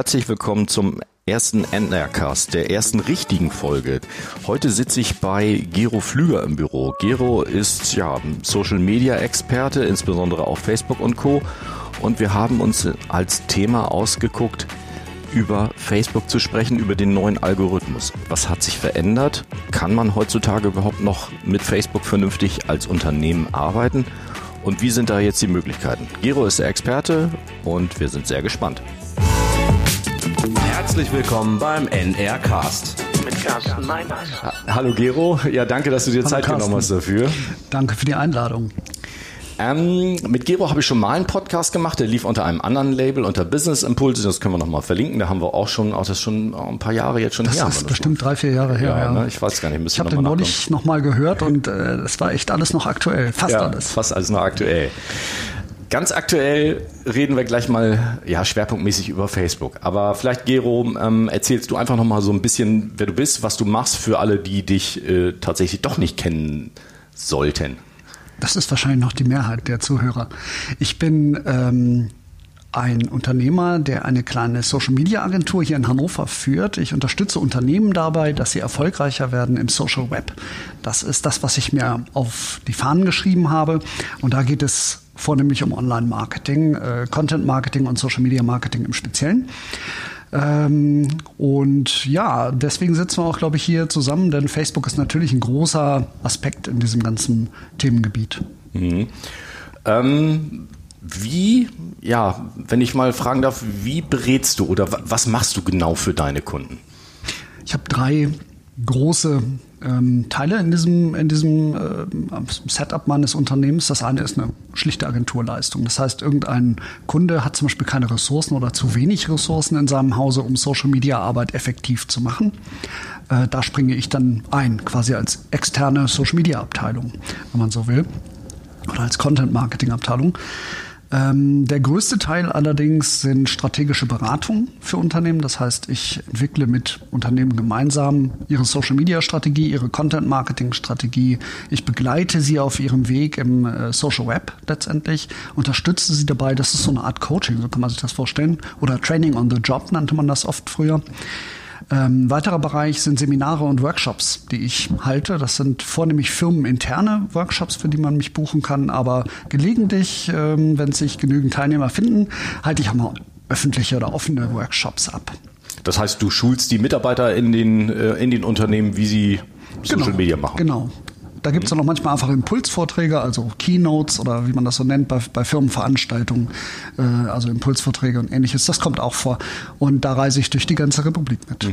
herzlich willkommen zum ersten NRcast, der ersten richtigen Folge. Heute sitze ich bei Gero Flüger im Büro. Gero ist ja Social Media Experte, insbesondere auf Facebook und Co. Und wir haben uns als Thema ausgeguckt, über Facebook zu sprechen, über den neuen Algorithmus. Was hat sich verändert? Kann man heutzutage überhaupt noch mit Facebook vernünftig als Unternehmen arbeiten? Und wie sind da jetzt die Möglichkeiten? Gero ist der Experte und wir sind sehr gespannt. Herzlich willkommen beim NR Cast. Mit Carsten Meiners. Hallo Gero, ja danke, dass du dir Hallo Zeit Carsten. genommen hast dafür. Danke für die Einladung. Ähm, mit Gero habe ich schon mal einen Podcast gemacht, der lief unter einem anderen Label, unter Business Impulse, das können wir nochmal verlinken. Da haben wir auch schon, auch das ist schon ein paar Jahre jetzt schon Das her. wir ist das bestimmt drei, vier Jahre her. Ja, Ja, ne? ich weiß gar nicht, müssen Ich habe wir den noch mal neulich nochmal gehört und äh, das war echt alles noch aktuell. Fast ja, alles. fast alles noch aktuell. Ganz aktuell reden wir gleich mal ja, schwerpunktmäßig über Facebook. Aber vielleicht, Gero, ähm, erzählst du einfach noch mal so ein bisschen, wer du bist, was du machst für alle, die dich äh, tatsächlich doch nicht kennen sollten. Das ist wahrscheinlich noch die Mehrheit der Zuhörer. Ich bin ähm, ein Unternehmer, der eine kleine Social-Media-Agentur hier in Hannover führt. Ich unterstütze Unternehmen dabei, dass sie erfolgreicher werden im Social Web. Das ist das, was ich mir auf die Fahnen geschrieben habe. Und da geht es vornehmlich um Online-Marketing, äh, Content-Marketing und Social-Media-Marketing im Speziellen. Ähm, und ja, deswegen sitzen wir auch, glaube ich, hier zusammen, denn Facebook ist natürlich ein großer Aspekt in diesem ganzen Themengebiet. Ähm, wie, ja, wenn ich mal fragen darf, wie berätst du oder wa- was machst du genau für deine Kunden? Ich habe drei große ähm, Teile in diesem, in diesem äh, Setup meines Unternehmens. Das eine ist eine schlichte Agenturleistung. Das heißt, irgendein Kunde hat zum Beispiel keine Ressourcen oder zu wenig Ressourcen in seinem Hause, um Social-Media-Arbeit effektiv zu machen. Äh, da springe ich dann ein, quasi als externe Social-Media-Abteilung, wenn man so will, oder als Content-Marketing-Abteilung. Ähm, der größte Teil allerdings sind strategische Beratungen für Unternehmen. Das heißt, ich entwickle mit Unternehmen gemeinsam ihre Social-Media-Strategie, ihre Content-Marketing-Strategie. Ich begleite sie auf ihrem Weg im äh, Social Web letztendlich, unterstütze sie dabei. Das ist so eine Art Coaching, so kann man sich das vorstellen. Oder Training on the Job nannte man das oft früher. Ähm, weiterer Bereich sind Seminare und Workshops, die ich halte. Das sind vornehmlich firmeninterne Workshops, für die man mich buchen kann. Aber gelegentlich, ähm, wenn sich genügend Teilnehmer finden, halte ich auch mal öffentliche oder offene Workshops ab. Das heißt, du schulst die Mitarbeiter in den, äh, in den Unternehmen, wie sie Social Media machen. Genau. Da gibt es noch manchmal einfach Impulsvorträge, also Keynotes oder wie man das so nennt bei, bei Firmenveranstaltungen, äh, also Impulsvorträge und ähnliches. Das kommt auch vor. Und da reise ich durch die ganze Republik mit.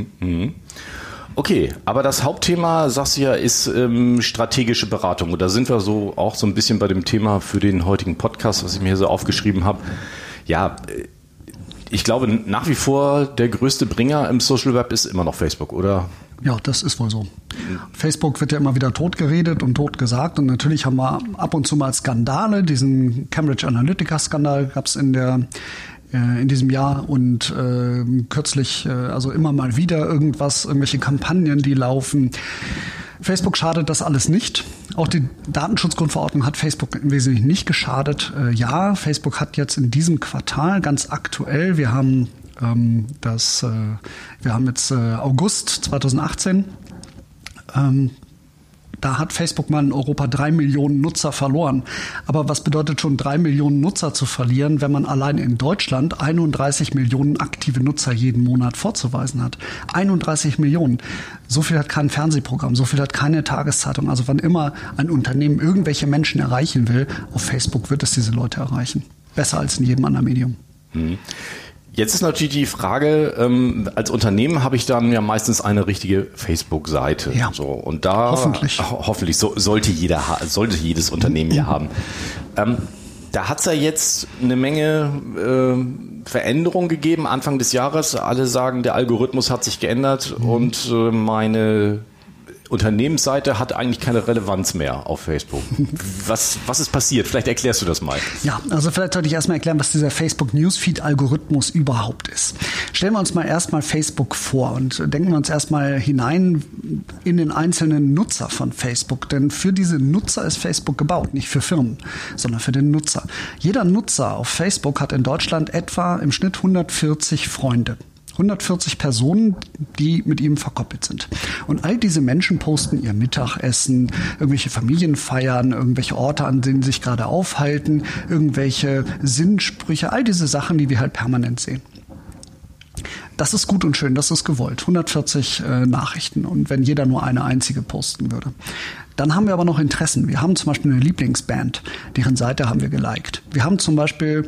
Okay, aber das Hauptthema, sagst du ja, ist ähm, strategische Beratung. Und da sind wir so auch so ein bisschen bei dem Thema für den heutigen Podcast, was ich mir hier so aufgeschrieben habe. Ja, äh, ich glaube, nach wie vor der größte Bringer im Social Web ist immer noch Facebook, oder? Ja, das ist wohl so. Facebook wird ja immer wieder totgeredet und totgesagt. Und natürlich haben wir ab und zu mal Skandale. Diesen Cambridge Analytica-Skandal gab es in der äh, in diesem Jahr und äh, kürzlich, äh, also immer mal wieder irgendwas, irgendwelche Kampagnen, die laufen. Facebook schadet das alles nicht. Auch die Datenschutzgrundverordnung hat Facebook im Wesentlichen nicht geschadet. Äh, ja, Facebook hat jetzt in diesem Quartal ganz aktuell, wir haben ähm, das, äh, wir haben jetzt äh, August 2018. Ähm, da hat Facebook mal in Europa drei Millionen Nutzer verloren. Aber was bedeutet schon drei Millionen Nutzer zu verlieren, wenn man allein in Deutschland 31 Millionen aktive Nutzer jeden Monat vorzuweisen hat? 31 Millionen. So viel hat kein Fernsehprogramm, so viel hat keine Tageszeitung. Also wann immer ein Unternehmen irgendwelche Menschen erreichen will, auf Facebook wird es diese Leute erreichen. Besser als in jedem anderen Medium. Jetzt ist natürlich die Frage, ähm, als Unternehmen habe ich dann ja meistens eine richtige Facebook-Seite. Ja. So, und da Hoffentlich. ho hoffentlich so, sollte jeder sollte jedes Unternehmen ja haben. Ähm, da hat es ja jetzt eine Menge äh, Veränderungen gegeben Anfang des Jahres. Alle sagen, der Algorithmus hat sich geändert und äh, meine Unternehmensseite hat eigentlich keine Relevanz mehr auf Facebook. Was, was ist passiert? Vielleicht erklärst du das mal. Ja, also vielleicht sollte ich erstmal erklären, was dieser Facebook Newsfeed Algorithmus überhaupt ist. Stellen wir uns mal erstmal Facebook vor und denken wir uns erstmal hinein in den einzelnen Nutzer von Facebook. Denn für diese Nutzer ist Facebook gebaut, nicht für Firmen, sondern für den Nutzer. Jeder Nutzer auf Facebook hat in Deutschland etwa im Schnitt 140 Freunde. 140 Personen, die mit ihm verkoppelt sind. Und all diese Menschen posten ihr Mittagessen, irgendwelche Familienfeiern, irgendwelche Orte, an denen sie sich gerade aufhalten, irgendwelche Sinnsprüche, all diese Sachen, die wir halt permanent sehen. Das ist gut und schön, das ist gewollt. 140 äh, Nachrichten und wenn jeder nur eine einzige posten würde. Dann haben wir aber noch Interessen. Wir haben zum Beispiel eine Lieblingsband, deren Seite haben wir geliked. Wir haben zum Beispiel,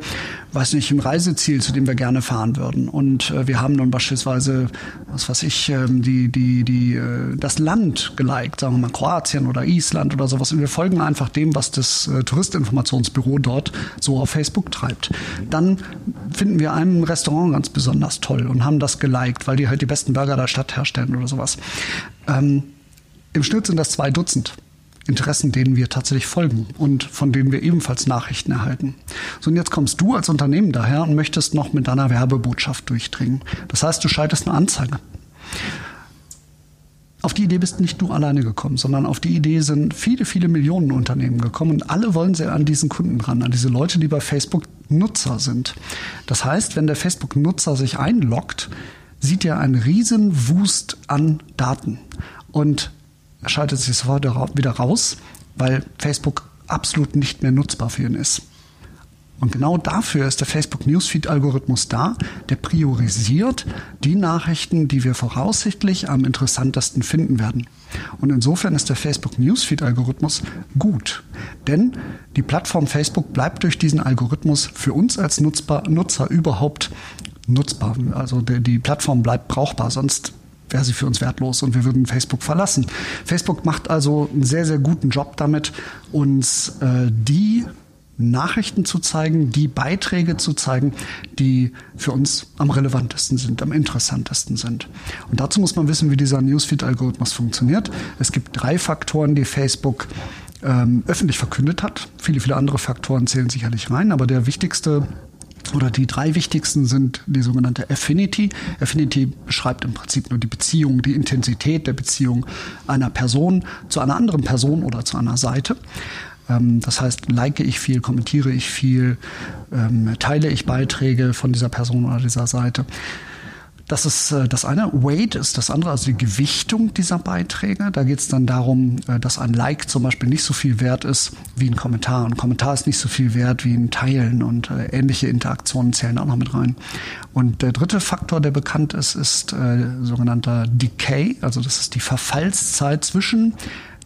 weiß nicht, ein Reiseziel, zu dem wir gerne fahren würden. Und äh, wir haben dann beispielsweise, was weiß ich, äh, die, die, die, äh, das Land geliked, sagen wir mal Kroatien oder Island oder sowas. Und wir folgen einfach dem, was das äh, Touristinformationsbüro dort so auf Facebook treibt. Dann finden wir ein Restaurant ganz besonders toll und haben das geliked, weil die halt die besten Burger der Stadt herstellen oder sowas. Ähm, im Schnitt sind das zwei Dutzend Interessen, denen wir tatsächlich folgen und von denen wir ebenfalls Nachrichten erhalten. So, und jetzt kommst du als Unternehmen daher und möchtest noch mit deiner Werbebotschaft durchdringen. Das heißt, du schaltest eine Anzeige. Auf die Idee bist nicht du alleine gekommen, sondern auf die Idee sind viele, viele Millionen Unternehmen gekommen und alle wollen sie an diesen Kunden ran, an diese Leute, die bei Facebook Nutzer sind. Das heißt, wenn der Facebook-Nutzer sich einloggt, sieht er einen riesen Wust an Daten. Und schaltet sich sofort wieder raus, weil Facebook absolut nicht mehr nutzbar für ihn ist. Und genau dafür ist der Facebook Newsfeed Algorithmus da, der priorisiert die Nachrichten, die wir voraussichtlich am interessantesten finden werden. Und insofern ist der Facebook Newsfeed Algorithmus gut, denn die Plattform Facebook bleibt durch diesen Algorithmus für uns als Nutzbar, Nutzer überhaupt nutzbar. Also die, die Plattform bleibt brauchbar, sonst wäre sie für uns wertlos und wir würden Facebook verlassen. Facebook macht also einen sehr, sehr guten Job damit, uns äh, die Nachrichten zu zeigen, die Beiträge zu zeigen, die für uns am relevantesten sind, am interessantesten sind. Und dazu muss man wissen, wie dieser Newsfeed-Algorithmus funktioniert. Es gibt drei Faktoren, die Facebook ähm, öffentlich verkündet hat. Viele, viele andere Faktoren zählen sicherlich rein, aber der wichtigste oder die drei wichtigsten sind die sogenannte Affinity. Affinity beschreibt im Prinzip nur die Beziehung, die Intensität der Beziehung einer Person zu einer anderen Person oder zu einer Seite. Ähm, das heißt, like ich viel, kommentiere ich viel, ähm, teile ich Beiträge von dieser Person oder dieser Seite. Das ist äh, das eine. Weight ist das andere, also die Gewichtung dieser Beiträge. Da geht es dann darum, äh, dass ein Like zum Beispiel nicht so viel wert ist wie ein Kommentar. Ein Kommentar ist nicht so viel wert wie ein Teilen und äh, ähnliche Interaktionen zählen auch noch mit rein. Und der dritte Faktor, der bekannt ist, ist äh, sogenannter Decay. Also das ist die Verfallszeit zwischen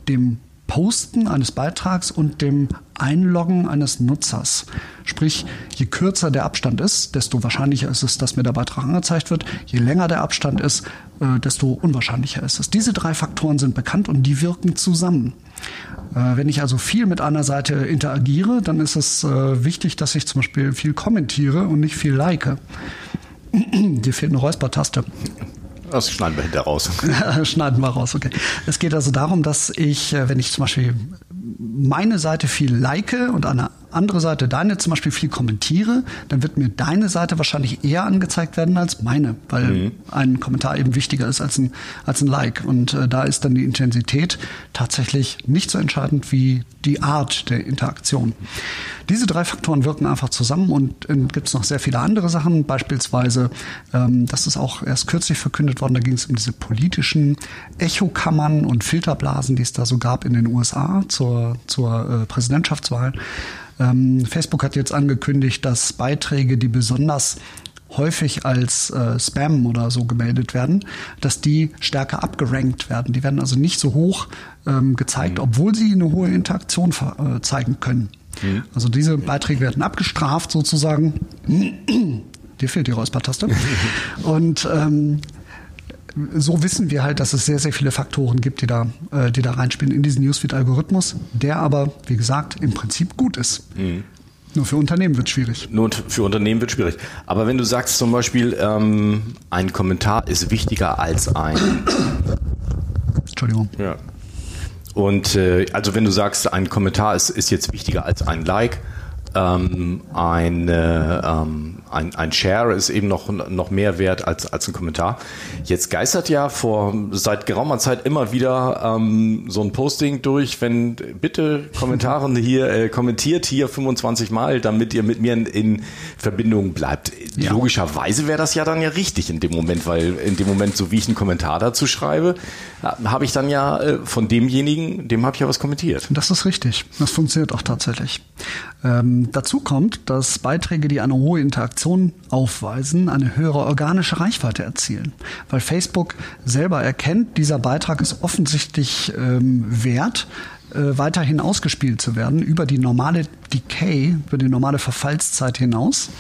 dem Posten eines Beitrags und dem Einloggen eines Nutzers. Sprich, je kürzer der Abstand ist, desto wahrscheinlicher ist es, dass mir der Beitrag angezeigt wird. Je länger der Abstand ist, äh, desto unwahrscheinlicher ist es. Diese drei Faktoren sind bekannt und die wirken zusammen. Äh, wenn ich also viel mit einer Seite interagiere, dann ist es äh, wichtig, dass ich zum Beispiel viel kommentiere und nicht viel like. Dir fehlt eine Räuspertaste. Das schneiden wir hinterher raus. schneiden wir raus, okay. Es geht also darum, dass ich, äh, wenn ich zum Beispiel meine Seite viel like und eine andere Seite deine zum Beispiel viel kommentiere, dann wird mir deine Seite wahrscheinlich eher angezeigt werden als meine, weil mhm. ein Kommentar eben wichtiger ist als ein, als ein Like. Und äh, da ist dann die Intensität tatsächlich nicht so entscheidend wie die Art der Interaktion. Diese drei Faktoren wirken einfach zusammen und äh, gibt es noch sehr viele andere Sachen. Beispielsweise, ähm, das ist auch erst kürzlich verkündet worden, da ging es um diese politischen Echokammern und Filterblasen, die es da so gab in den USA zur, zur äh, Präsidentschaftswahl. Ähm, Facebook hat jetzt angekündigt, dass Beiträge, die besonders häufig als äh, Spam oder so gemeldet werden, dass die stärker abgerankt werden. Die werden also nicht so hoch ähm, gezeigt, mhm. obwohl sie eine hohe Interaktion äh, zeigen können. Mhm. Also diese Beiträge werden abgestraft sozusagen. Dir fehlt die Räuspertaste. Und ähm, so wissen wir halt, dass es sehr, sehr viele Faktoren gibt, die da, äh, die da reinspielen in diesen Newsfeed-Algorithmus, der aber, wie gesagt, im Prinzip gut ist. Mhm. Nur für Unternehmen wird es schwierig. Nur für Unternehmen wird es schwierig. Aber wenn du sagst zum Beispiel, ähm, ein Kommentar ist wichtiger als ein. Entschuldigung. Ja. Und äh, also wenn du sagst, ein Kommentar ist, ist jetzt wichtiger als ein Like, ähm, ein, äh, ähm, ein, ein Share ist eben noch, noch mehr wert als, als ein Kommentar. Jetzt geistert ja vor seit geraumer Zeit immer wieder ähm, so ein Posting durch, wenn bitte Kommentaren hier äh, kommentiert hier 25 Mal, damit ihr mit mir in, in Verbindung bleibt. Ja. Logischerweise wäre das ja dann ja richtig in dem Moment, weil in dem Moment, so wie ich einen Kommentar dazu schreibe, habe ich dann ja äh, von demjenigen, dem habe ich ja was kommentiert. Das ist richtig. Das funktioniert auch tatsächlich. Ähm, dazu kommt, dass Beiträge, die eine hohe Interaktion aufweisen, eine höhere organische Reichweite erzielen. Weil Facebook selber erkennt, dieser Beitrag ist offensichtlich ähm, wert, äh, weiterhin ausgespielt zu werden über die normale Decay, über die normale Verfallszeit hinaus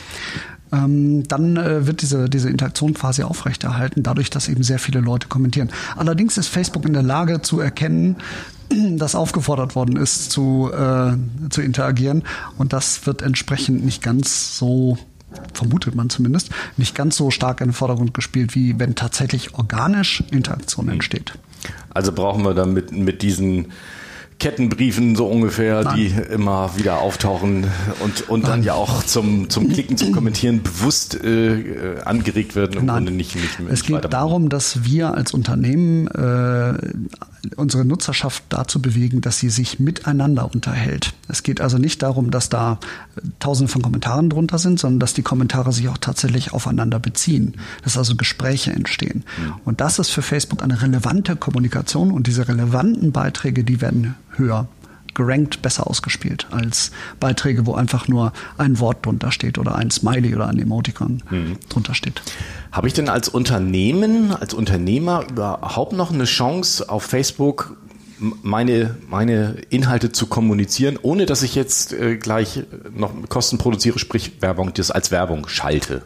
ähm, dann äh, wird diese, diese Interaktion quasi aufrechterhalten, dadurch, dass eben sehr viele Leute kommentieren. Allerdings ist Facebook in der Lage zu erkennen, dass aufgefordert worden ist, zu, äh, zu interagieren. Und das wird entsprechend nicht ganz so vermutet man zumindest, nicht ganz so stark in den Vordergrund gespielt, wie wenn tatsächlich organisch Interaktion entsteht. Also brauchen wir dann mit, mit diesen Kettenbriefen so ungefähr, Nein. die immer wieder auftauchen und, und dann ja auch zum, zum Klicken, zum Kommentieren bewusst äh, angeregt werden und Nein. nicht, nicht, nicht Es geht darum, dass wir als Unternehmen äh, unsere Nutzerschaft dazu bewegen, dass sie sich miteinander unterhält. Es geht also nicht darum, dass da tausende von Kommentaren drunter sind, sondern dass die Kommentare sich auch tatsächlich aufeinander beziehen, dass also Gespräche entstehen. Mhm. Und das ist für Facebook eine relevante Kommunikation und diese relevanten Beiträge, die werden höher gerankt besser ausgespielt als Beiträge, wo einfach nur ein Wort drunter steht oder ein Smiley oder ein Emoticon mhm. drunter steht. Habe ich denn als Unternehmen, als Unternehmer überhaupt noch eine Chance auf Facebook meine, meine Inhalte zu kommunizieren, ohne dass ich jetzt äh, gleich noch Kosten produziere, sprich Werbung, das als Werbung schalte?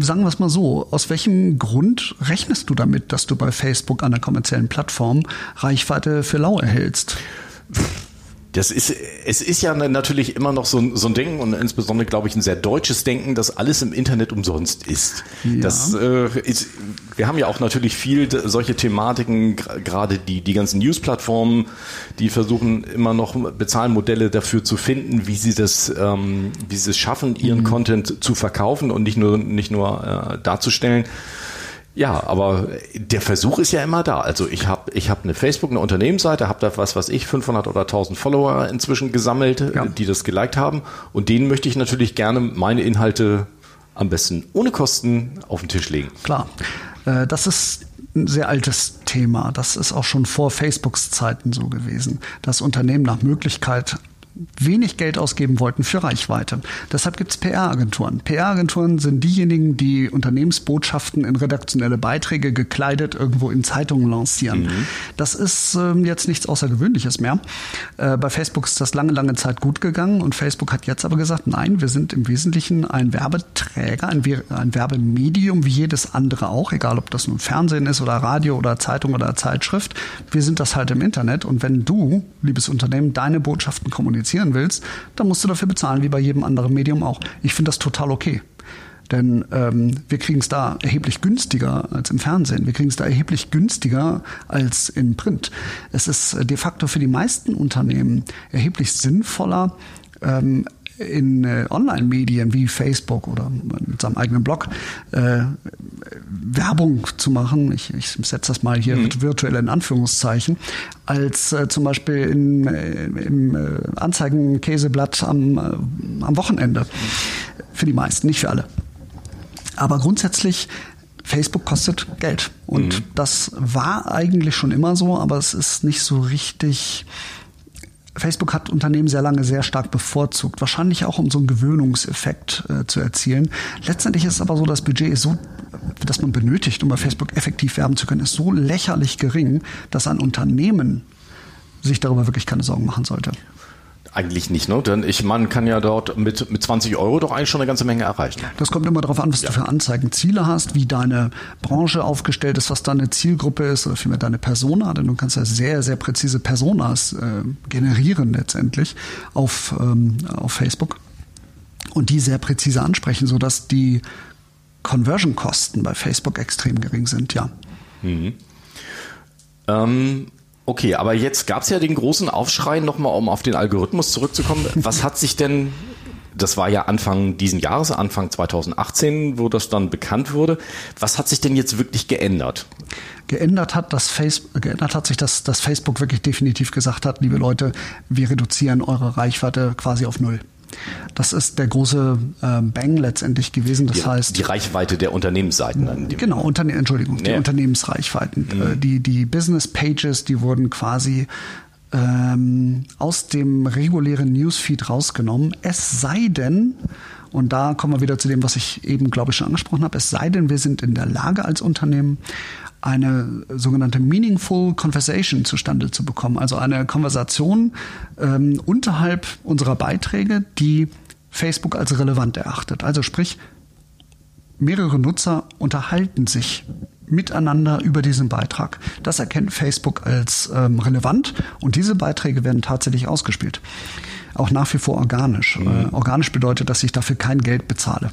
Sagen wir es mal so, aus welchem Grund rechnest du damit, dass du bei Facebook an der kommerziellen Plattform Reichweite für lau erhältst? Das ist, es ist ja natürlich immer noch so, so ein Denken und insbesondere, glaube ich, ein sehr deutsches Denken, dass alles im Internet umsonst ist. Ja. Das äh, ist, wir haben ja auch natürlich viel solche Thematiken, gerade die, die ganzen News-Plattformen, die versuchen immer noch Bezahlmodelle dafür zu finden, wie sie das, ähm, wie sie es schaffen, ihren mhm. Content zu verkaufen und nicht nur, nicht nur äh, darzustellen. Ja, aber der Versuch ist ja immer da. Also ich habe ich hab eine Facebook, eine Unternehmensseite, habe da was, was ich, 500 oder 1000 Follower inzwischen gesammelt, ja. die das geliked haben. Und denen möchte ich natürlich gerne meine Inhalte am besten ohne Kosten auf den Tisch legen. Klar, äh, das ist ein sehr altes Thema. Das ist auch schon vor Facebooks Zeiten so gewesen, dass Unternehmen nach Möglichkeit wenig Geld ausgeben wollten für Reichweite. Deshalb gibt es PR-Agenturen. PR-Agenturen sind diejenigen, die Unternehmensbotschaften in redaktionelle Beiträge gekleidet irgendwo in Zeitungen lancieren. Mhm. Das ist ähm, jetzt nichts Außergewöhnliches mehr. Äh, bei Facebook ist das lange, lange Zeit gut gegangen und Facebook hat jetzt aber gesagt, nein, wir sind im Wesentlichen ein Werbeträger, ein, ein Werbemedium wie jedes andere auch, egal ob das nun Fernsehen ist oder Radio oder Zeitung oder Zeitschrift. Wir sind das halt im Internet und wenn du, liebes Unternehmen, deine Botschaften kommunizierst, kommunizieren willst, dann musst du dafür bezahlen, wie bei jedem anderen Medium auch. Ich finde das total okay. Denn ähm, wir kriegen es da erheblich günstiger als im Fernsehen. Wir kriegen es da erheblich günstiger als in Print. Es ist de facto für die meisten Unternehmen erheblich sinnvoller, ähm, in äh, Online-Medien wie Facebook oder mit seinem eigenen Blog äh, Werbung zu machen, ich, ich setze das mal hier mhm. virtuell in Anführungszeichen, als äh, zum Beispiel in, äh, im äh, Anzeigenkäseblatt am, äh, am Wochenende. Für die meisten, nicht für alle. Aber grundsätzlich Facebook kostet Geld. Und mhm. das war eigentlich schon immer so, aber es ist nicht so richtig Facebook hat Unternehmen sehr lange sehr stark bevorzugt, wahrscheinlich auch um so einen Gewöhnungseffekt äh, zu erzielen. Letztendlich ist es aber so, das Budget ist so, das man benötigt, um bei Facebook effektiv werben zu können, ist so lächerlich gering, dass ein Unternehmen sich darüber wirklich keine Sorgen machen sollte. Eigentlich nicht, ne? Denn ich, man kann ja dort mit, mit 20 Euro doch eigentlich schon eine ganze Menge erreichen. Das kommt immer darauf an, was ja. du für Anzeigenziele hast, wie deine Branche aufgestellt ist, was deine Zielgruppe ist oder vielmehr deine Persona. Denn du kannst ja sehr, sehr präzise Personas äh, generieren letztendlich auf, ähm, auf Facebook und die sehr präzise ansprechen, sodass die Conversion-Kosten bei Facebook extrem gering sind, ja. Mhm. Ähm, Okay, aber jetzt gab es ja den großen Aufschrei, nochmal um auf den Algorithmus zurückzukommen. Was hat sich denn Das war ja Anfang diesen Jahres, Anfang 2018, wo das dann bekannt wurde. Was hat sich denn jetzt wirklich geändert? Geändert hat, dass Face, geändert hat sich, dass, dass Facebook wirklich definitiv gesagt hat, liebe Leute, wir reduzieren eure Reichweite quasi auf null. Das ist der große äh, Bang letztendlich gewesen. Das die, heißt die Reichweite der Unternehmensseiten. Genau, Unterne Entschuldigung, die Unternehmensreichweiten. Mhm. Die die Business Pages, die wurden quasi ähm, aus dem regulären Newsfeed rausgenommen. Es sei denn, und da kommen wir wieder zu dem, was ich eben, glaube ich, schon angesprochen habe, es sei denn, wir sind in der Lage als Unternehmen, eine sogenannte Meaningful Conversation zustande zu bekommen, also eine Konversation ähm, unterhalb unserer Beiträge, die Facebook als relevant erachtet. Also sprich, mehrere Nutzer unterhalten sich miteinander über diesen Beitrag. Das erkennt Facebook als ähm, relevant und diese Beiträge werden tatsächlich ausgespielt. Auch nach wie vor organisch. Mhm. Äh, organisch bedeutet, dass ich dafür kein Geld bezahle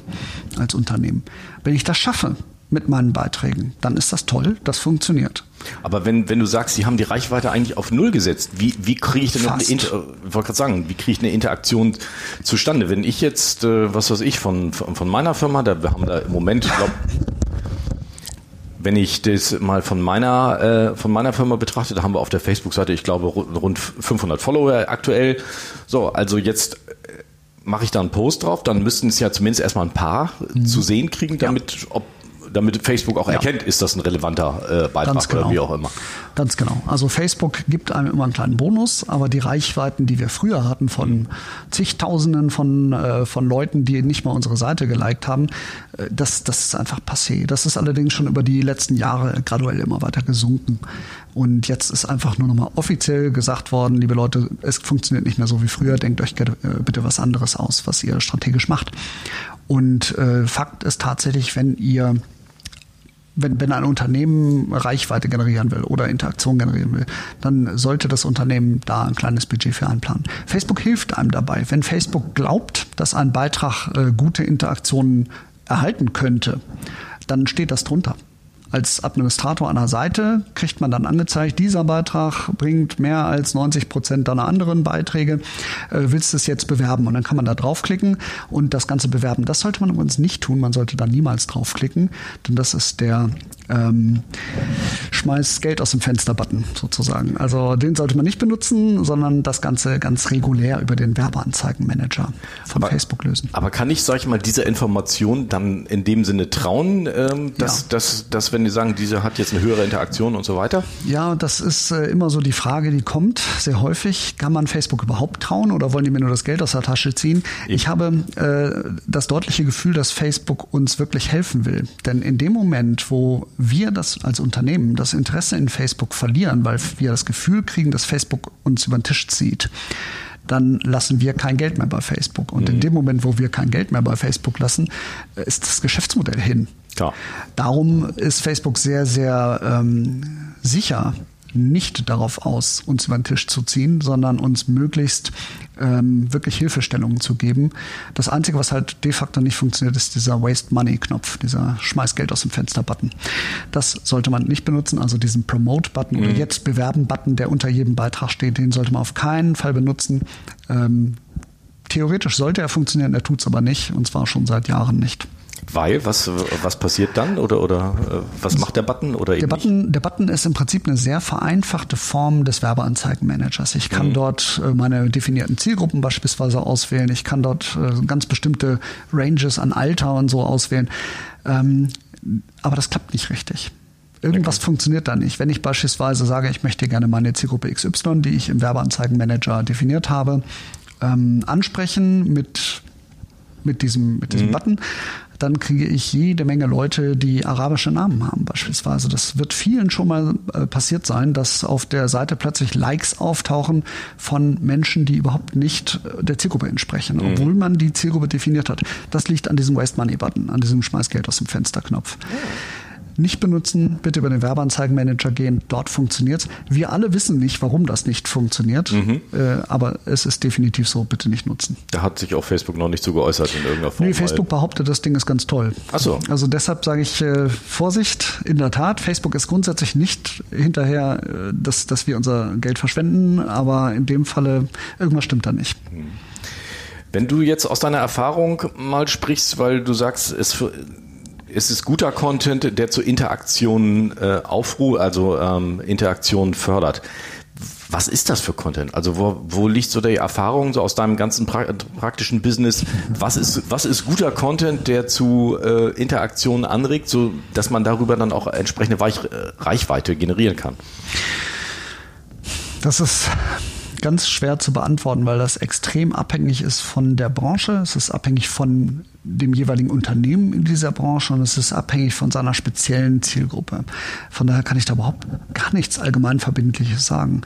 als Unternehmen. Wenn ich das schaffe, mit meinen Beiträgen, dann ist das toll, das funktioniert. Aber wenn, wenn du sagst, sie haben die Reichweite eigentlich auf Null gesetzt, wie, wie kriege ich denn noch eine Inter wollte sagen, wie kriege ich eine Interaktion zustande? Wenn ich jetzt, äh, was weiß ich, von, von meiner Firma, da wir haben da im Moment, ich glaube, wenn ich das mal von meiner, äh, von meiner Firma betrachte, da haben wir auf der Facebook-Seite, ich glaube, rund 500 Follower aktuell. So, also jetzt äh, mache ich da einen Post drauf, dann müssten es ja zumindest erstmal ein paar mhm. zu sehen kriegen, damit, ja. ob damit Facebook auch ja. erkennt, ist das ein relevanter äh, Beitrag genau. oder wie auch immer. Ganz genau. Also Facebook gibt einem immer einen kleinen Bonus, aber die Reichweiten, die wir früher hatten von mhm. zigtausenden von, äh, von Leuten, die nicht mal unsere Seite geliked haben, äh, das, das ist einfach passé. Das ist allerdings schon über die letzten Jahre graduell immer weiter gesunken. Und jetzt ist einfach nur nochmal offiziell gesagt worden, liebe Leute, es funktioniert nicht mehr so wie früher, denkt euch äh, bitte was anderes aus, was ihr strategisch macht. Und äh, Fakt ist tatsächlich, wenn ihr wenn, wenn ein Unternehmen Reichweite generieren will oder Interaktion generieren will, dann sollte das Unternehmen da ein kleines Budget für einplanen. Facebook hilft einem dabei. Wenn Facebook glaubt, dass ein Beitrag äh, gute Interaktionen erhalten könnte, dann steht das drunter als Administrator einer Seite kriegt man dann angezeigt, dieser Beitrag bringt mehr als 90 Prozent deiner anderen Beiträge. Äh, willst du es jetzt bewerben? Und dann kann man da draufklicken und das Ganze bewerben. Das sollte man übrigens nicht tun. Man sollte da niemals draufklicken, denn das ist der ähm, Schmeiß Geld aus dem Fenster-Button sozusagen. Also den sollte man nicht benutzen, sondern das Ganze ganz regulär über den Werbeanzeigenmanager von aber, Facebook lösen. Aber kann ich, sag ich mal, dieser Information dann in dem Sinne trauen, ähm, dass, ja. dass, dass, wenn die sagen, diese hat jetzt eine höhere Interaktion und so weiter? Ja, das ist äh, immer so die Frage, die kommt sehr häufig. Kann man Facebook überhaupt trauen oder wollen die mir nur das Geld aus der Tasche ziehen? Ich, ich habe äh, das deutliche Gefühl, dass Facebook uns wirklich helfen will. Denn in dem Moment, wo wir das als Unternehmen, das Interesse in Facebook verlieren, weil wir das Gefühl kriegen, dass Facebook uns über den Tisch zieht, dann lassen wir kein Geld mehr bei Facebook. Und mhm. in dem Moment, wo wir kein Geld mehr bei Facebook lassen, ist das Geschäftsmodell hin. Klar. Darum ist Facebook sehr, sehr ähm, sicher nicht darauf aus, uns über den Tisch zu ziehen, sondern uns möglichst ähm, wirklich Hilfestellungen zu geben. Das Einzige, was halt de facto nicht funktioniert, ist dieser Waste Money Knopf, dieser Schmeiß Geld aus dem Fenster Button. Das sollte man nicht benutzen, also diesen Promote Button mhm. oder jetzt bewerben Button, der unter jedem Beitrag steht, den sollte man auf keinen Fall benutzen. Ähm, theoretisch sollte er funktionieren, er tut es aber nicht und zwar schon seit Jahren nicht. Weil, was, was passiert dann oder, oder äh, was macht der Button oder der Button, Der Button ist im Prinzip eine sehr vereinfachte Form des Werbeanzeigenmanagers. Ich kann mhm. dort äh, meine definierten Zielgruppen beispielsweise auswählen. Ich kann dort äh, ganz bestimmte Ranges an Alter und so auswählen. Ähm, aber das klappt nicht richtig. Irgendwas okay. funktioniert da nicht. Wenn ich beispielsweise sage, ich möchte gerne meine Zielgruppe XY, die ich im Werbeanzeigenmanager definiert habe, ähm, ansprechen mit mit diesem, mit diesem mhm. Button, dann kriege ich jede Menge Leute, die arabische Namen haben beispielsweise. Das wird vielen schon mal äh, passiert sein, dass auf der Seite plötzlich Likes auftauchen von Menschen, die überhaupt nicht äh, der Zielgruppe entsprechen, mhm. obwohl man die Zielgruppe definiert hat. Das liegt an diesem Waste Money Button, an diesem Schmeißgeld aus dem Fensterknopf. Mhm nicht benutzen, bitte über den Werbeanzeigenmanager gehen, dort funktioniert's. Wir alle wissen nicht, warum das nicht funktioniert, mhm. äh, aber es ist definitiv so, bitte nicht nutzen. Da hat sich auch Facebook noch nicht so geäußert in irgendeiner Form. Nee, Facebook behauptet, das Ding ist ganz toll. Ach so. Also deshalb sage ich äh, Vorsicht, in der Tat, Facebook ist grundsätzlich nicht hinterher, äh, dass, dass wir unser Geld verschwenden, aber in dem Falle irgendwas stimmt da nicht. Mhm. Wenn du jetzt aus deiner Erfahrung mal sprichst, weil du sagst, es, es ist guter Content, der zur Interaktion äh, aufruht, also ähm, Interaktion fördert. Was ist das für Content? Also wo, wo liegt so die Erfahrung so aus deinem ganzen pra praktischen Business? Was ist, was ist guter Content, der zu äh, Interaktionen anregt, so dass man darüber dann auch entsprechende Weich Reichweite generieren kann? Das ist ganz schwer zu beantworten, weil das extrem abhängig ist von der Branche. Es ist abhängig von dem jeweiligen Unternehmen in dieser Branche und es ist abhängig von seiner speziellen Zielgruppe. Von daher kann ich da überhaupt gar nichts allgemein Verbindliches sagen.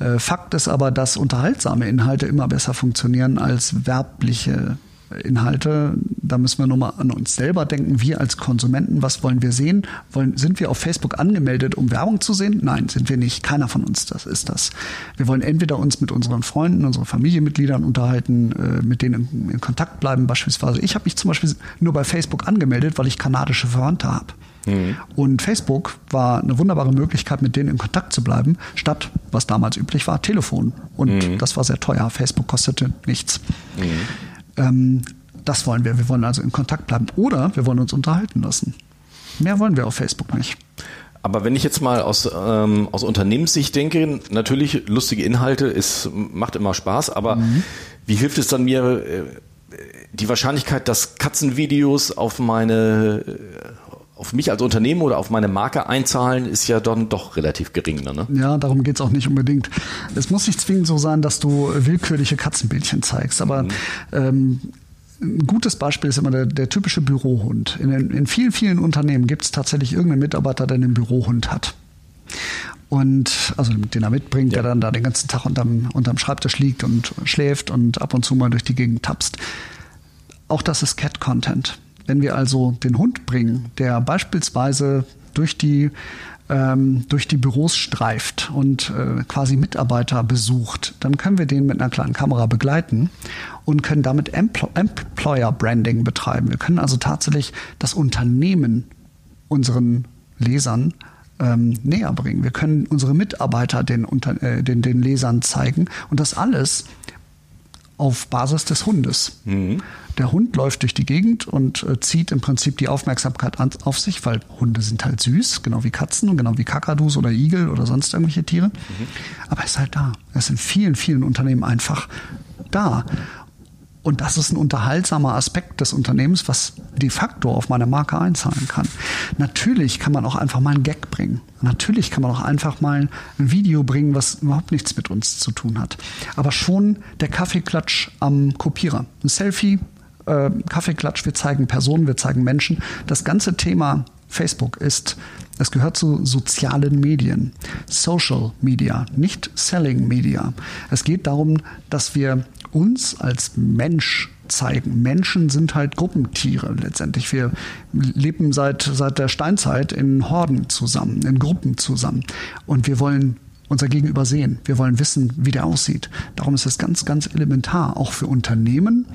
Mhm. Äh, Fakt ist aber, dass unterhaltsame Inhalte immer besser funktionieren als werbliche Inhalte, da müssen wir nochmal an uns selber denken. Wir als Konsumenten, was wollen wir sehen? Wollen, sind wir auf Facebook angemeldet, um Werbung zu sehen? Nein, sind wir nicht. Keiner von uns das ist das. Wir wollen entweder uns mit unseren Freunden, unseren Familienmitgliedern unterhalten, äh, mit denen in, in, Kontakt bleiben. Beispielsweise, ich habe mich zum Beispiel nur bei Facebook angemeldet, weil ich kanadische Verwandte habe. Mhm. Und Facebook war eine wunderbare Möglichkeit, mit denen in Kontakt zu bleiben, statt, was damals üblich war, Telefon. Und mhm. das war sehr teuer. Facebook kostete nichts. Mhm. Ähm, das wollen wir. Wir wollen also in Kontakt bleiben. Oder wir wollen uns unterhalten lassen. Mehr wollen wir auf Facebook nicht. Aber wenn ich jetzt mal aus, ähm, aus Unternehmenssicht denke, natürlich lustige Inhalte ist, macht immer Spaß, aber mhm. wie hilft es dann mir, äh, die Wahrscheinlichkeit, dass Katzenvideos auf meine auf mich als Unternehmen oder auf meine Marke einzahlen, ist ja dann doch relativ gering. Ne? Ja, darum geht es auch nicht unbedingt. Es muss nicht zwingend so sein, dass du willkürliche Katzenbildchen zeigst, aber mhm. ähm, ein gutes Beispiel ist immer der, der typische Bürohund. In, in, vielen, vielen Unternehmen gibt es tatsächlich irgendeinen Mitarbeiter, der einen Bürohund hat. Und also den er mitbringt, ja. der dann da den ganzen Tag unterm, unterm Schreibtisch liegt und schläft und ab und zu mal durch die Gegend tapst. Auch das ist Cat-Content. Wenn wir also den Hund bringen, der beispielsweise durch die ähm, durch die Büros streift und äh, quasi Mitarbeiter besucht, dann können wir den mit einer kleinen Kamera begleiten und können damit Empl Employer Branding betreiben. Wir können also tatsächlich das Unternehmen unseren Lesern ähm, näher bringen. Wir können unsere Mitarbeiter den, äh, den, den Lesern zeigen und das alles auf Basis des Hundes. Mhm. Der Hund läuft durch die Gegend und äh, zieht im Prinzip die Aufmerksamkeit an, auf sich, weil Hunde sind halt süß, genau wie Katzen und genau wie Kakadus oder Igel oder sonst irgendwelche Tiere. Mhm. Aber er ist halt da. Er ist in vielen, vielen Unternehmen einfach da. Und das ist ein unterhaltsamer Aspekt des Unternehmens, was de facto auf meine Marke einzahlen kann. Natürlich kann man auch einfach mal einen Gag bringen. Natürlich kann man auch einfach mal ein Video bringen, was überhaupt nichts mit uns zu tun hat. Aber schon der Kaffeeklatsch am Kopierer. Ein Selfie, äh, Kaffeeklatsch, wir zeigen Personen, wir zeigen Menschen. Das ganze Thema Facebook ist, es gehört zu sozialen Medien, Social Media, nicht Selling Media. Es geht darum, dass wir uns als Mensch zeigen. Menschen sind halt Gruppentiere letztendlich. Wir leben seit, seit der Steinzeit in Horden zusammen, in Gruppen zusammen. Und wir wollen unser Gegenüber sehen. Wir wollen wissen, wie der aussieht. Darum ist es ganz, ganz elementar, auch für Unternehmen,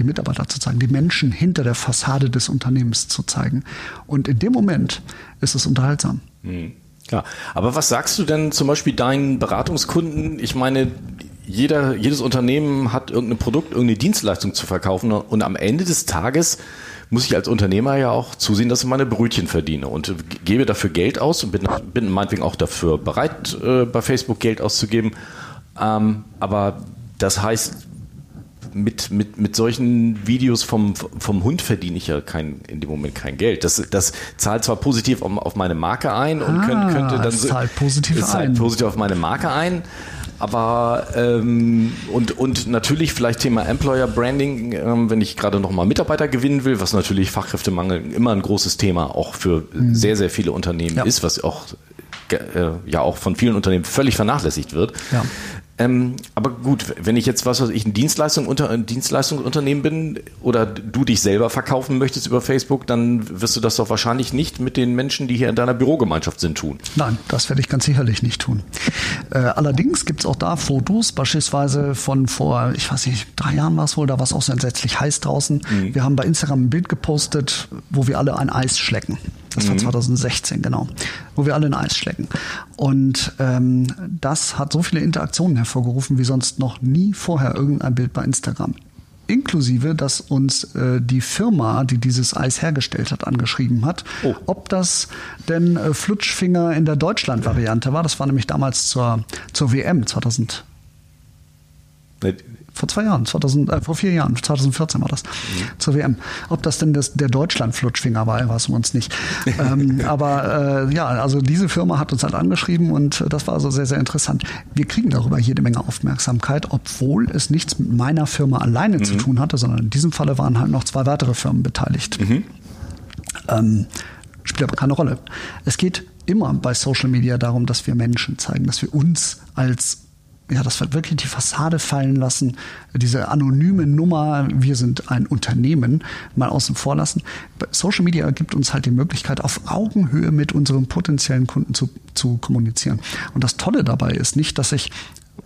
die Mitarbeiter zu zeigen, die Menschen hinter der Fassade des Unternehmens zu zeigen. Und in dem Moment ist es unterhaltsam. Mhm. Ja, aber was sagst du denn zum Beispiel deinen Beratungskunden? Ich meine, jeder, jedes Unternehmen hat irgendein Produkt, irgendeine Dienstleistung zu verkaufen und am Ende des Tages muss ich als Unternehmer ja auch zusehen, dass ich meine Brötchen verdiene und gebe dafür Geld aus und bin, bin meinetwegen auch dafür bereit, äh, bei Facebook Geld auszugeben. Ähm, aber das heißt, mit, mit, mit solchen Videos vom, vom Hund verdiene ich ja kein, in dem Moment kein Geld. Das, das zahlt zwar positiv auf, auf meine Marke ein und ah, könnte, könnte dann so, zahlt positiv, zahlt positiv auf meine Marke ein. Aber ähm, und, und natürlich vielleicht Thema Employer Branding, ähm, wenn ich gerade nochmal Mitarbeiter gewinnen will, was natürlich Fachkräftemangel immer ein großes Thema auch für mhm. sehr, sehr viele Unternehmen ja. ist, was auch äh, ja auch von vielen Unternehmen völlig vernachlässigt wird. Ja. Ähm, aber gut, wenn ich jetzt, was weiß ich, ein, Dienstleistung unter, ein Dienstleistungsunternehmen bin oder du dich selber verkaufen möchtest über Facebook, dann wirst du das doch wahrscheinlich nicht mit den Menschen, die hier in deiner Bürogemeinschaft sind, tun. Nein, das werde ich ganz sicherlich nicht tun. Äh, allerdings gibt es auch da Fotos, beispielsweise von vor, ich weiß nicht, drei Jahren war es wohl, da war es auch so entsetzlich heiß draußen. Mhm. Wir haben bei Instagram ein Bild gepostet, wo wir alle ein Eis schlecken. Das war 2016, mhm. genau. Wo wir alle ein Eis schlecken. Und ähm, das hat so viele Interaktionen hervorgerufen wie sonst noch nie vorher irgendein Bild bei Instagram. inklusive, dass uns äh, die Firma, die dieses Eis hergestellt hat, angeschrieben hat, oh. ob das denn äh, Flutschfinger in der Deutschland-Variante war. Das war nämlich damals zur, zur WM 2000 vor zwei Jahren, 2000, äh, vor vier Jahren, 2014 war das, mhm. zur WM. Ob das denn das, der Deutschland-Flutschfinger war, weiß man uns nicht. ähm, aber äh, ja, also diese Firma hat uns halt angeschrieben und das war also sehr, sehr interessant. Wir kriegen darüber jede Menge Aufmerksamkeit, obwohl es nichts mit meiner Firma alleine mhm. zu tun hatte, sondern in diesem Falle waren halt noch zwei weitere Firmen beteiligt. Mhm. Ähm, spielt aber keine Rolle. Es geht immer bei Social Media darum, dass wir Menschen zeigen, dass wir uns als ja, dass wir wirklich die Fassade fallen lassen, diese anonyme Nummer, wir sind ein Unternehmen, mal außen vor lassen. Social Media gibt uns halt die Möglichkeit, auf Augenhöhe mit unseren potenziellen Kunden zu, zu kommunizieren. Und das Tolle dabei ist nicht, dass ich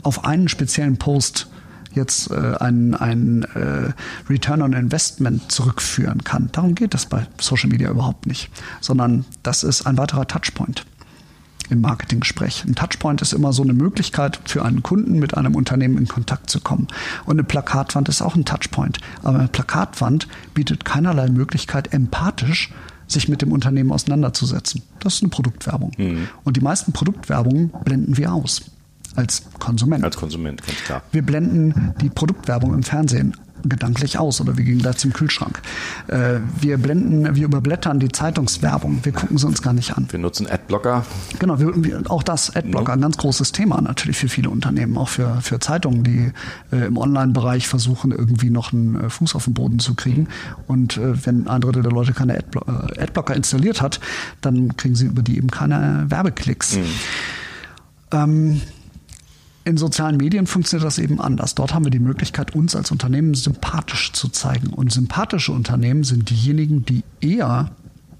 auf einen speziellen Post jetzt äh, ein, ein äh, Return on Investment zurückführen kann. Darum geht es bei Social Media überhaupt nicht, sondern das ist ein weiterer Touchpoint im Marketinggespräch. Ein Touchpoint ist immer so eine Möglichkeit für einen Kunden mit einem Unternehmen in Kontakt zu kommen. Und eine Plakatwand ist auch ein Touchpoint. Aber eine Plakatwand bietet keinerlei Möglichkeit, empathisch sich mit dem Unternehmen auseinanderzusetzen. Das ist eine Produktwerbung. Mhm. Und die meisten Produktwerbungen blenden wir aus. Als Konsument. Als Konsument, ganz klar. Wir blenden die Produktwerbung im Fernsehen gedanklich aus oder wir gehen gleich zum Kühlschrank. Äh, wir blenden, wir überblättern die Zeitungswerbung, wir gucken sie uns gar nicht an. Wir nutzen Adblocker. Genau, wir, auch das Adblocker, ein ganz großes Thema natürlich für viele Unternehmen, auch für, für Zeitungen, die äh, im Online-Bereich versuchen, irgendwie noch einen äh, Fuß auf den Boden zu kriegen. Und wenn ein Drittel der Leute keine Adblo Adblocker installiert hat, dann kriegen sie über die eben keine Werbeklicks. Mhm. Ähm, in sozialen Medien funktioniert das eben anders. Dort haben wir die Möglichkeit, uns als Unternehmen sympathisch zu zeigen. Und sympathische Unternehmen sind diejenigen, die eher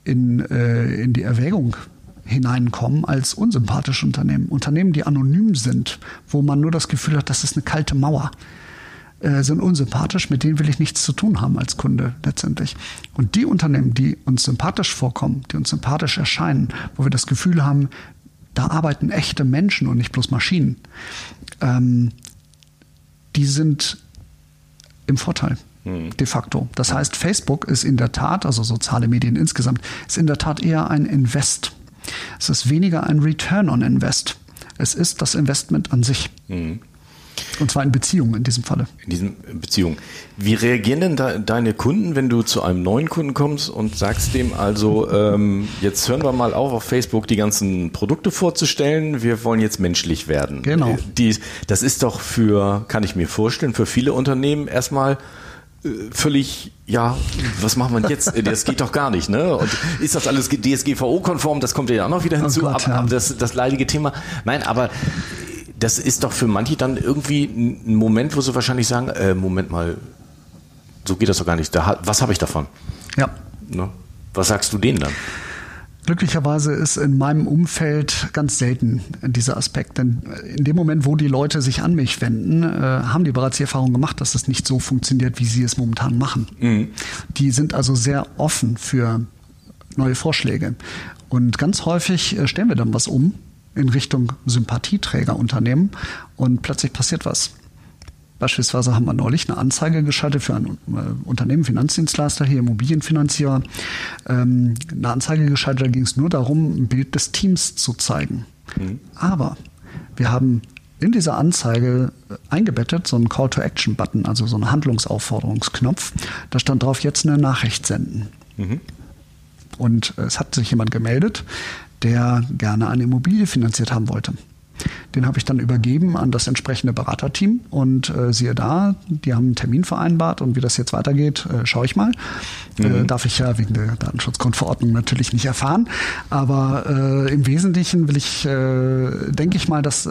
in, äh, in die Erwägung hineinkommen als unsympathische Unternehmen. Unternehmen, die anonym sind, wo man nur das Gefühl hat, das ist eine kalte Mauer, äh, sind unsympathisch, mit denen will ich nichts zu tun haben als Kunde letztendlich. Und die Unternehmen, die uns sympathisch vorkommen, die uns sympathisch erscheinen, wo wir das Gefühl haben, da arbeiten echte Menschen und nicht bloß Maschinen, ähm, die sind im Vorteil. Mhm. De facto. Das heißt, Facebook ist in der Tat, also soziale Medien insgesamt, ist in der Tat eher ein Invest. Es ist weniger ein Return on Invest. Es ist das Investment an sich. Mhm. Und zwar in Beziehungen in diesem Falle. In diesen Beziehungen. Wie reagieren denn da deine Kunden, wenn du zu einem neuen Kunden kommst und sagst dem also, ähm, jetzt hören wir mal auf, auf Facebook die ganzen Produkte vorzustellen, wir wollen jetzt menschlich werden. Genau. Die, das ist doch für, kann ich mir vorstellen, für viele Unternehmen erstmal äh, völlig, ja, was machen wir jetzt? Das geht doch gar nicht, ne? Und ist das alles DSGVO-konform? Das kommt ja auch noch wieder hinzu, oh Gott, ja. aber das, das leidige Thema. Nein, aber das ist doch für manche dann irgendwie ein Moment, wo sie wahrscheinlich sagen, äh, Moment mal, so geht das doch gar nicht. Da, was habe ich davon? Ja. Ne? Was sagst du denen dann? Glücklicherweise ist in meinem Umfeld ganz selten dieser Aspekt. Denn in dem Moment, wo die Leute sich an mich wenden, äh, haben die bereits die Erfahrung gemacht, dass es nicht so funktioniert, wie sie es momentan machen. Mhm. Die sind also sehr offen für neue Vorschläge. Und ganz häufig äh, stellen wir dann was um in Richtung Sympathieträgerunternehmen und plötzlich passiert was. Beispielsweise haben wir neulich eine Anzeige geschaltet für ein äh, Unternehmen, Finanzdienstleister, hier Immobilienfinanzierer. Ähm, eine Anzeige geschaltet, da ging es nur darum, ein Bild des Teams zu zeigen. Mhm. Aber wir haben in dieser Anzeige äh, eingebettet so einen Call-to-Action-Button, also so einen Handlungsaufforderungsknopf. Da stand drauf, jetzt eine Nachricht senden. Mhm. Und es hat sich jemand gemeldet, der gerne eine Immobilie finanziert haben wollte. Den habe ich dann übergeben an das entsprechende Beraterteam und äh, siehe da, die haben einen Termin vereinbart und wie das jetzt weitergeht, äh, schaue ich mal. Äh, mhm. Äh, darf ich ja wegen der Datenschutzgrundverordnung natürlich nicht erfahren, aber äh, im Wesentlichen will ich, äh, denke ich mal, dass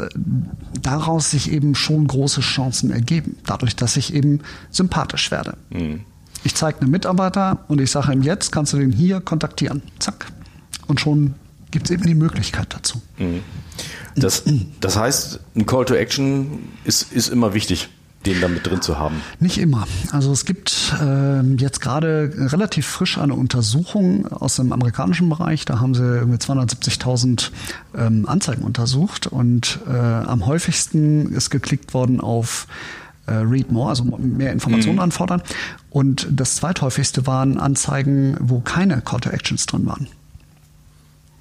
daraus sich eben schon große Chancen ergeben, dadurch, dass ich eben sympathisch werde. Mhm. Ich zeige einen Mitarbeiter und ich sage ihm jetzt, kannst du den hier kontaktieren. Zack. Und schon gibt es eben die Möglichkeit dazu. Mhm. Das, das heißt, ein Call to Action ist, ist immer wichtig den da mit drin zu haben? Nicht immer. Also es gibt äh, jetzt gerade relativ frisch eine Untersuchung aus dem amerikanischen Bereich. Da haben sie irgendwie 270.000 ähm, Anzeigen untersucht und äh, am häufigsten ist geklickt worden auf äh, Read More, also mehr Informationen Mhm. anfordern. Und das zweithäufigste waren Anzeigen, wo keine Call to Actions drin waren.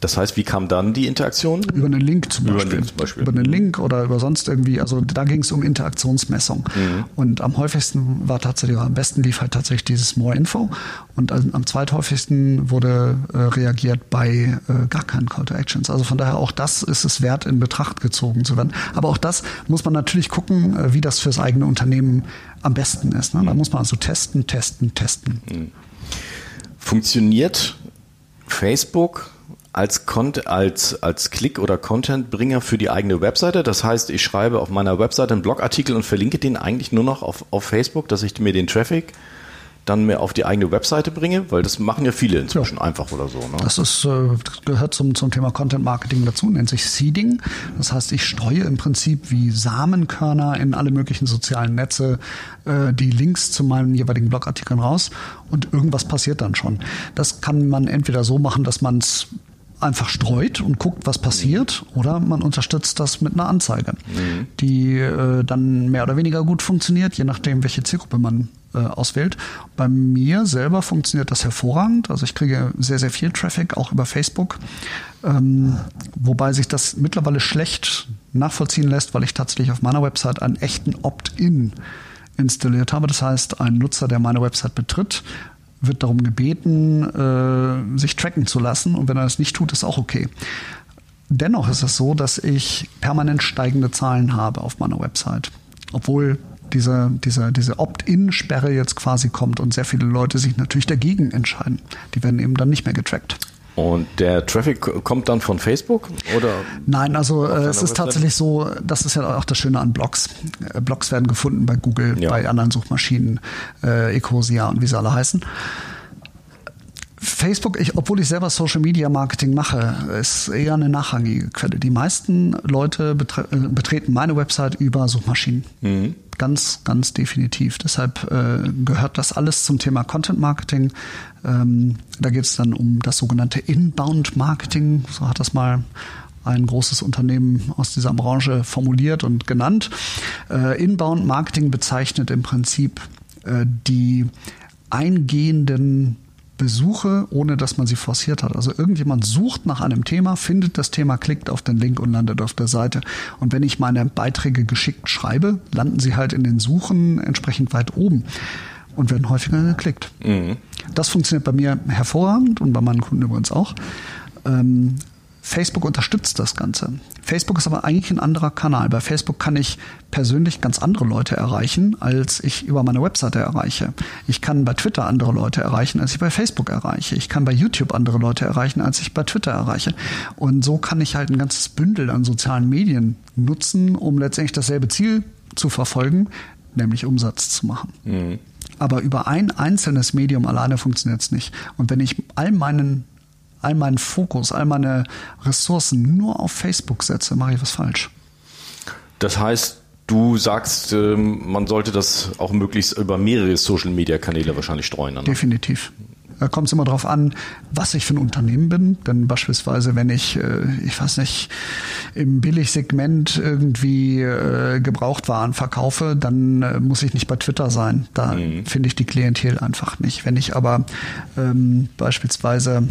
Das heißt, wie kam dann die Interaktion? Über einen Link zum Über Beispiel. einen Link zum Beispiel. Über einen Link oder über sonst irgendwie. Also da ging es um Interaktionsmessung. Mhm. Und am häufigsten war tatsächlich, oder am besten lief halt tatsächlich dieses More Info. Und am zweithäufigsten wurde äh, reagiert bei äh, gar keinen Call to Actions. Also von daher auch das ist es wert, in Betracht gezogen zu werden. Aber auch das muss man natürlich gucken, äh, wie das fürs eigene Unternehmen am besten ist. Ne? Da muss man also testen, testen, testen. Funktioniert Facebook als, Cont als, als Klick- oder Contentbringer für die eigene Webseite? Das heißt, ich schreibe auf meiner Webseite einen Blogartikel und verlinke den eigentlich nur noch auf, auf Facebook, dass ich mir den Traffic dann mehr auf die eigene Webseite bringe? Weil das machen ja viele inzwischen einfach oder so. Ne? Das, ist, äh, das gehört zum, zum Thema Content Marketing dazu, nennt sich Seeding. Das heißt, ich streue im Prinzip wie Samenkörner in alle möglichen sozialen Netze äh, die Links zu meinen jeweiligen Blogartikeln raus und irgendwas passiert dann schon. Das kann man entweder so machen, dass man es einfach streut und guckt, was passiert, oder man unterstützt das mit einer Anzeige, die äh, dann mehr oder weniger gut funktioniert, je nachdem, welche Zielgruppe man äh, auswählt. Bei mir selber funktioniert das hervorragend. Also ich kriege sehr, sehr viel Traffic, auch über Facebook. Ähm, wobei sich das mittlerweile schlecht nachvollziehen lässt, weil ich tatsächlich auf meiner Website einen echten Opt-in installiert habe. Das heißt, ein Nutzer, der meine Website betritt, wird darum gebeten, äh, sich tracken zu lassen. Und wenn er das nicht tut, ist auch okay. Dennoch ist es so, dass ich permanent steigende Zahlen habe auf meiner Website. Obwohl diese, diese, diese Opt-in-Sperre jetzt quasi kommt und sehr viele Leute sich natürlich dagegen entscheiden. Die werden eben dann nicht mehr getrackt. Und der Traffic kommt dann von Facebook oder? Nein, also äh, es ist Website? tatsächlich so, das ist ja auch das Schöne an Blogs. Äh, Blogs werden gefunden bei Google, Ja. bei anderen Suchmaschinen, äh, Ecosia und wie sie alle heißen. Facebook, ich, obwohl ich selber Social Media Marketing mache, ist eher eine nachrangige Quelle. Die meisten Leute betre äh, betreten meine Website über Suchmaschinen. Ganz, ganz definitiv. Deshalb äh, gehört das alles zum Thema Content Marketing. Ähm, da geht es dann um das sogenannte Inbound Marketing. So hat das mal ein großes Unternehmen aus dieser Branche formuliert und genannt. Äh, Inbound Marketing bezeichnet im Prinzip äh, die eingehenden Besuche, ohne dass man sie forciert hat. Also irgendjemand sucht nach einem Thema, findet das Thema, klickt auf den Link und landet auf der Seite. Und wenn ich meine Beiträge geschickt schreibe, landen sie halt in den Suchen entsprechend weit oben und werden häufiger geklickt. Das funktioniert bei mir hervorragend und bei meinen Kunden übrigens auch. Ähm, Facebook unterstützt das Ganze. Facebook ist aber eigentlich ein anderer Kanal. Bei Facebook kann ich persönlich ganz andere Leute erreichen, als ich über meine Webseite erreiche. Ich kann bei Twitter andere Leute erreichen, als ich bei Facebook erreiche. Ich kann bei YouTube andere Leute erreichen, als ich bei Twitter erreiche. Und so kann ich halt ein ganzes Bündel an sozialen Medien nutzen, um letztendlich dasselbe Ziel zu verfolgen, nämlich Umsatz zu machen. Aber über ein einzelnes Medium alleine funktioniert es nicht. Und wenn ich all meinen all meinen Fokus, all meine Ressourcen nur auf Facebook setze, mache ich was falsch. Das heißt, du sagst, ähm, man sollte das auch möglichst über mehrere Social-Media-Kanäle wahrscheinlich streuen. Dann. Definitiv. Da kommt es immer darauf an, was ich für ein Unternehmen bin. Denn beispielsweise, wenn ich, äh, ich weiß nicht, im Billigsegment irgendwie äh, Gebrauchtwaren verkaufe, dann äh, muss ich nicht bei Twitter sein. Da finde ich die Klientel einfach nicht. Wenn ich aber ähm, beispielsweise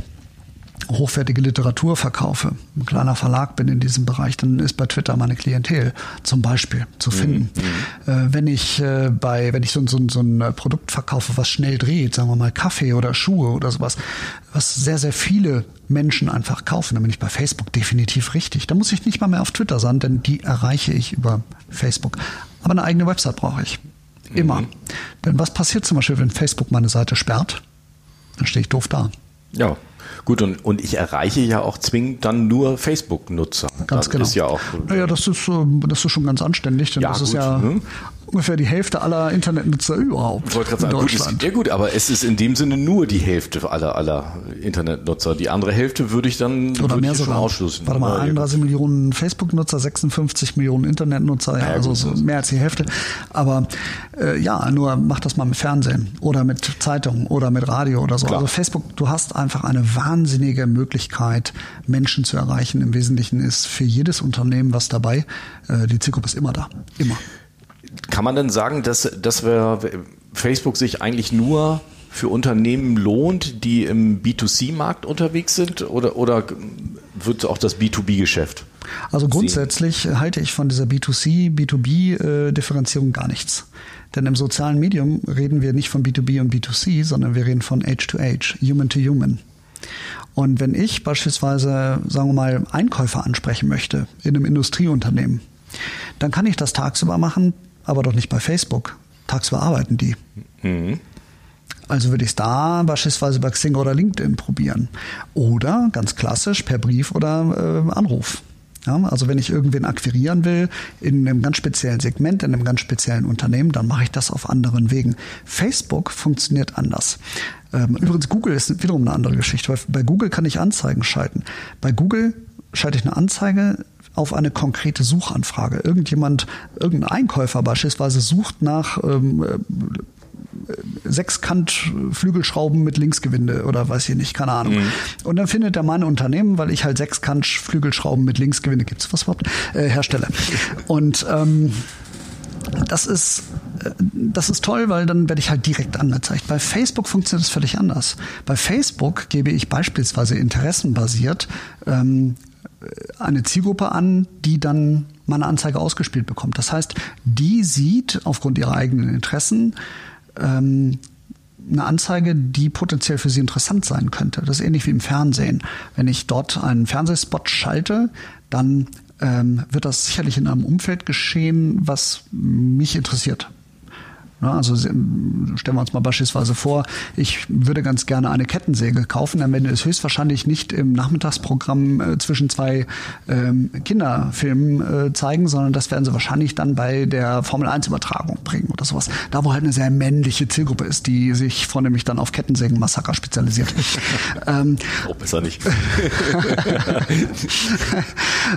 hochwertige Literatur verkaufe, ein kleiner Verlag bin in diesem Bereich, dann ist bei Twitter meine Klientel zum Beispiel zu finden. Äh, wenn ich äh, bei, wenn ich so, so, so ein äh, Produkt verkaufe, was schnell dreht, sagen wir mal Kaffee oder Schuhe oder sowas, was sehr, sehr viele Menschen einfach kaufen, dann bin ich bei Facebook definitiv richtig. Da muss ich nicht mal mehr auf Twitter sein, denn die erreiche ich über Facebook. Aber eine eigene Website brauche ich. Immer. Denn was passiert zum Beispiel, wenn Facebook meine Seite sperrt? Dann stehe ich doof da. Ja, gut, und, und ich erreiche ja auch zwingend dann nur Facebook-Nutzer. Ganz das genau. Ist ja auch, Naja, das ist, das ist schon ganz anständig, denn Ja, das ist gut, ja ne? Ungefähr die Hälfte aller Internetnutzer überhaupt ich wollte gerade sagen, gut, ist, ja gut, aber es ist in dem Sinne nur die Hälfte aller, aller Internetnutzer. Die andere Hälfte würde ich dann Oder würde mehr ich schon sogar. ausschließen. Warte mal, Ja, 31 Millionen Facebook-Nutzer, 56 Millionen Internetnutzer, ja, Ja, also gut, mehr als die Hälfte. Aber äh, ja, nur mach das mal mit Fernsehen oder mit Zeitung oder mit Radio oder so. Klar. Also Facebook, du hast einfach eine wahnsinnige Möglichkeit, Menschen zu erreichen. Im Wesentlichen ist für jedes Unternehmen was dabei. Äh, die Zielgruppe ist immer da. Immer. Kann man denn sagen, dass, dass wir Facebook sich eigentlich nur für Unternehmen lohnt, die im B2C-Markt unterwegs sind oder, oder wird auch das B2B-Geschäft? Also grundsätzlich sehen? halte ich von dieser B2C, B2B-Differenzierung äh, gar nichts. Denn im sozialen Medium reden wir nicht von B2B und B2C, sondern wir reden von Age-to-Age, Human-to-Human. Und wenn ich beispielsweise, sagen wir mal, Einkäufer ansprechen möchte in einem Industrieunternehmen, dann kann ich das tagsüber machen, aber doch nicht bei Facebook. Tagsüber arbeiten die. Mhm. Also würde ich es da beispielsweise bei Xing oder LinkedIn probieren. Oder ganz klassisch per Brief oder äh, Anruf. Ja, also wenn ich irgendwen akquirieren will in einem ganz speziellen Segment, in einem ganz speziellen Unternehmen, dann mache ich das auf anderen Wegen. Facebook funktioniert anders. Ähm, übrigens, Google ist wiederum eine andere Geschichte, weil bei Google kann ich Anzeigen schalten. Bei Google schalte ich eine Anzeige auf eine konkrete Suchanfrage. Irgendjemand, irgendein Einkäufer beispielsweise sucht nach ähm, Sechskant-Flügelschrauben mit Linksgewinde oder weiß ich nicht, keine Ahnung. Mhm. Und dann findet er mein Unternehmen, weil ich halt Sechskant-Flügelschrauben mit Linksgewinde, gibt's was überhaupt, äh, herstelle. Und ähm, das ist äh, das ist toll, weil dann werde ich halt direkt angezeigt. Bei Facebook funktioniert es völlig anders. Bei Facebook gebe ich beispielsweise interessenbasiert ähm, eine Zielgruppe an, die dann meine Anzeige ausgespielt bekommt. Das heißt, die sieht aufgrund ihrer eigenen Interessen ähm, eine Anzeige, die potenziell für Sie interessant sein könnte. Das ist ähnlich wie im Fernsehen. Wenn ich dort einen Fernsehspot schalte, dann ähm, wird das sicherlich in einem Umfeld geschehen, was mich interessiert. Ne, also stellen wir uns mal beispielsweise vor, ich würde ganz gerne eine Kettensäge kaufen, dann werde es höchstwahrscheinlich nicht im Nachmittagsprogramm äh, zwischen zwei ähm, Kinderfilmen äh, zeigen, sondern das werden sie wahrscheinlich dann bei der Formel 1 Übertragung bringen oder sowas. Da wo halt eine sehr männliche Zielgruppe ist, die sich vornehmlich dann auf Kettensägenmassaker spezialisiert. ähm, oh, besser nicht.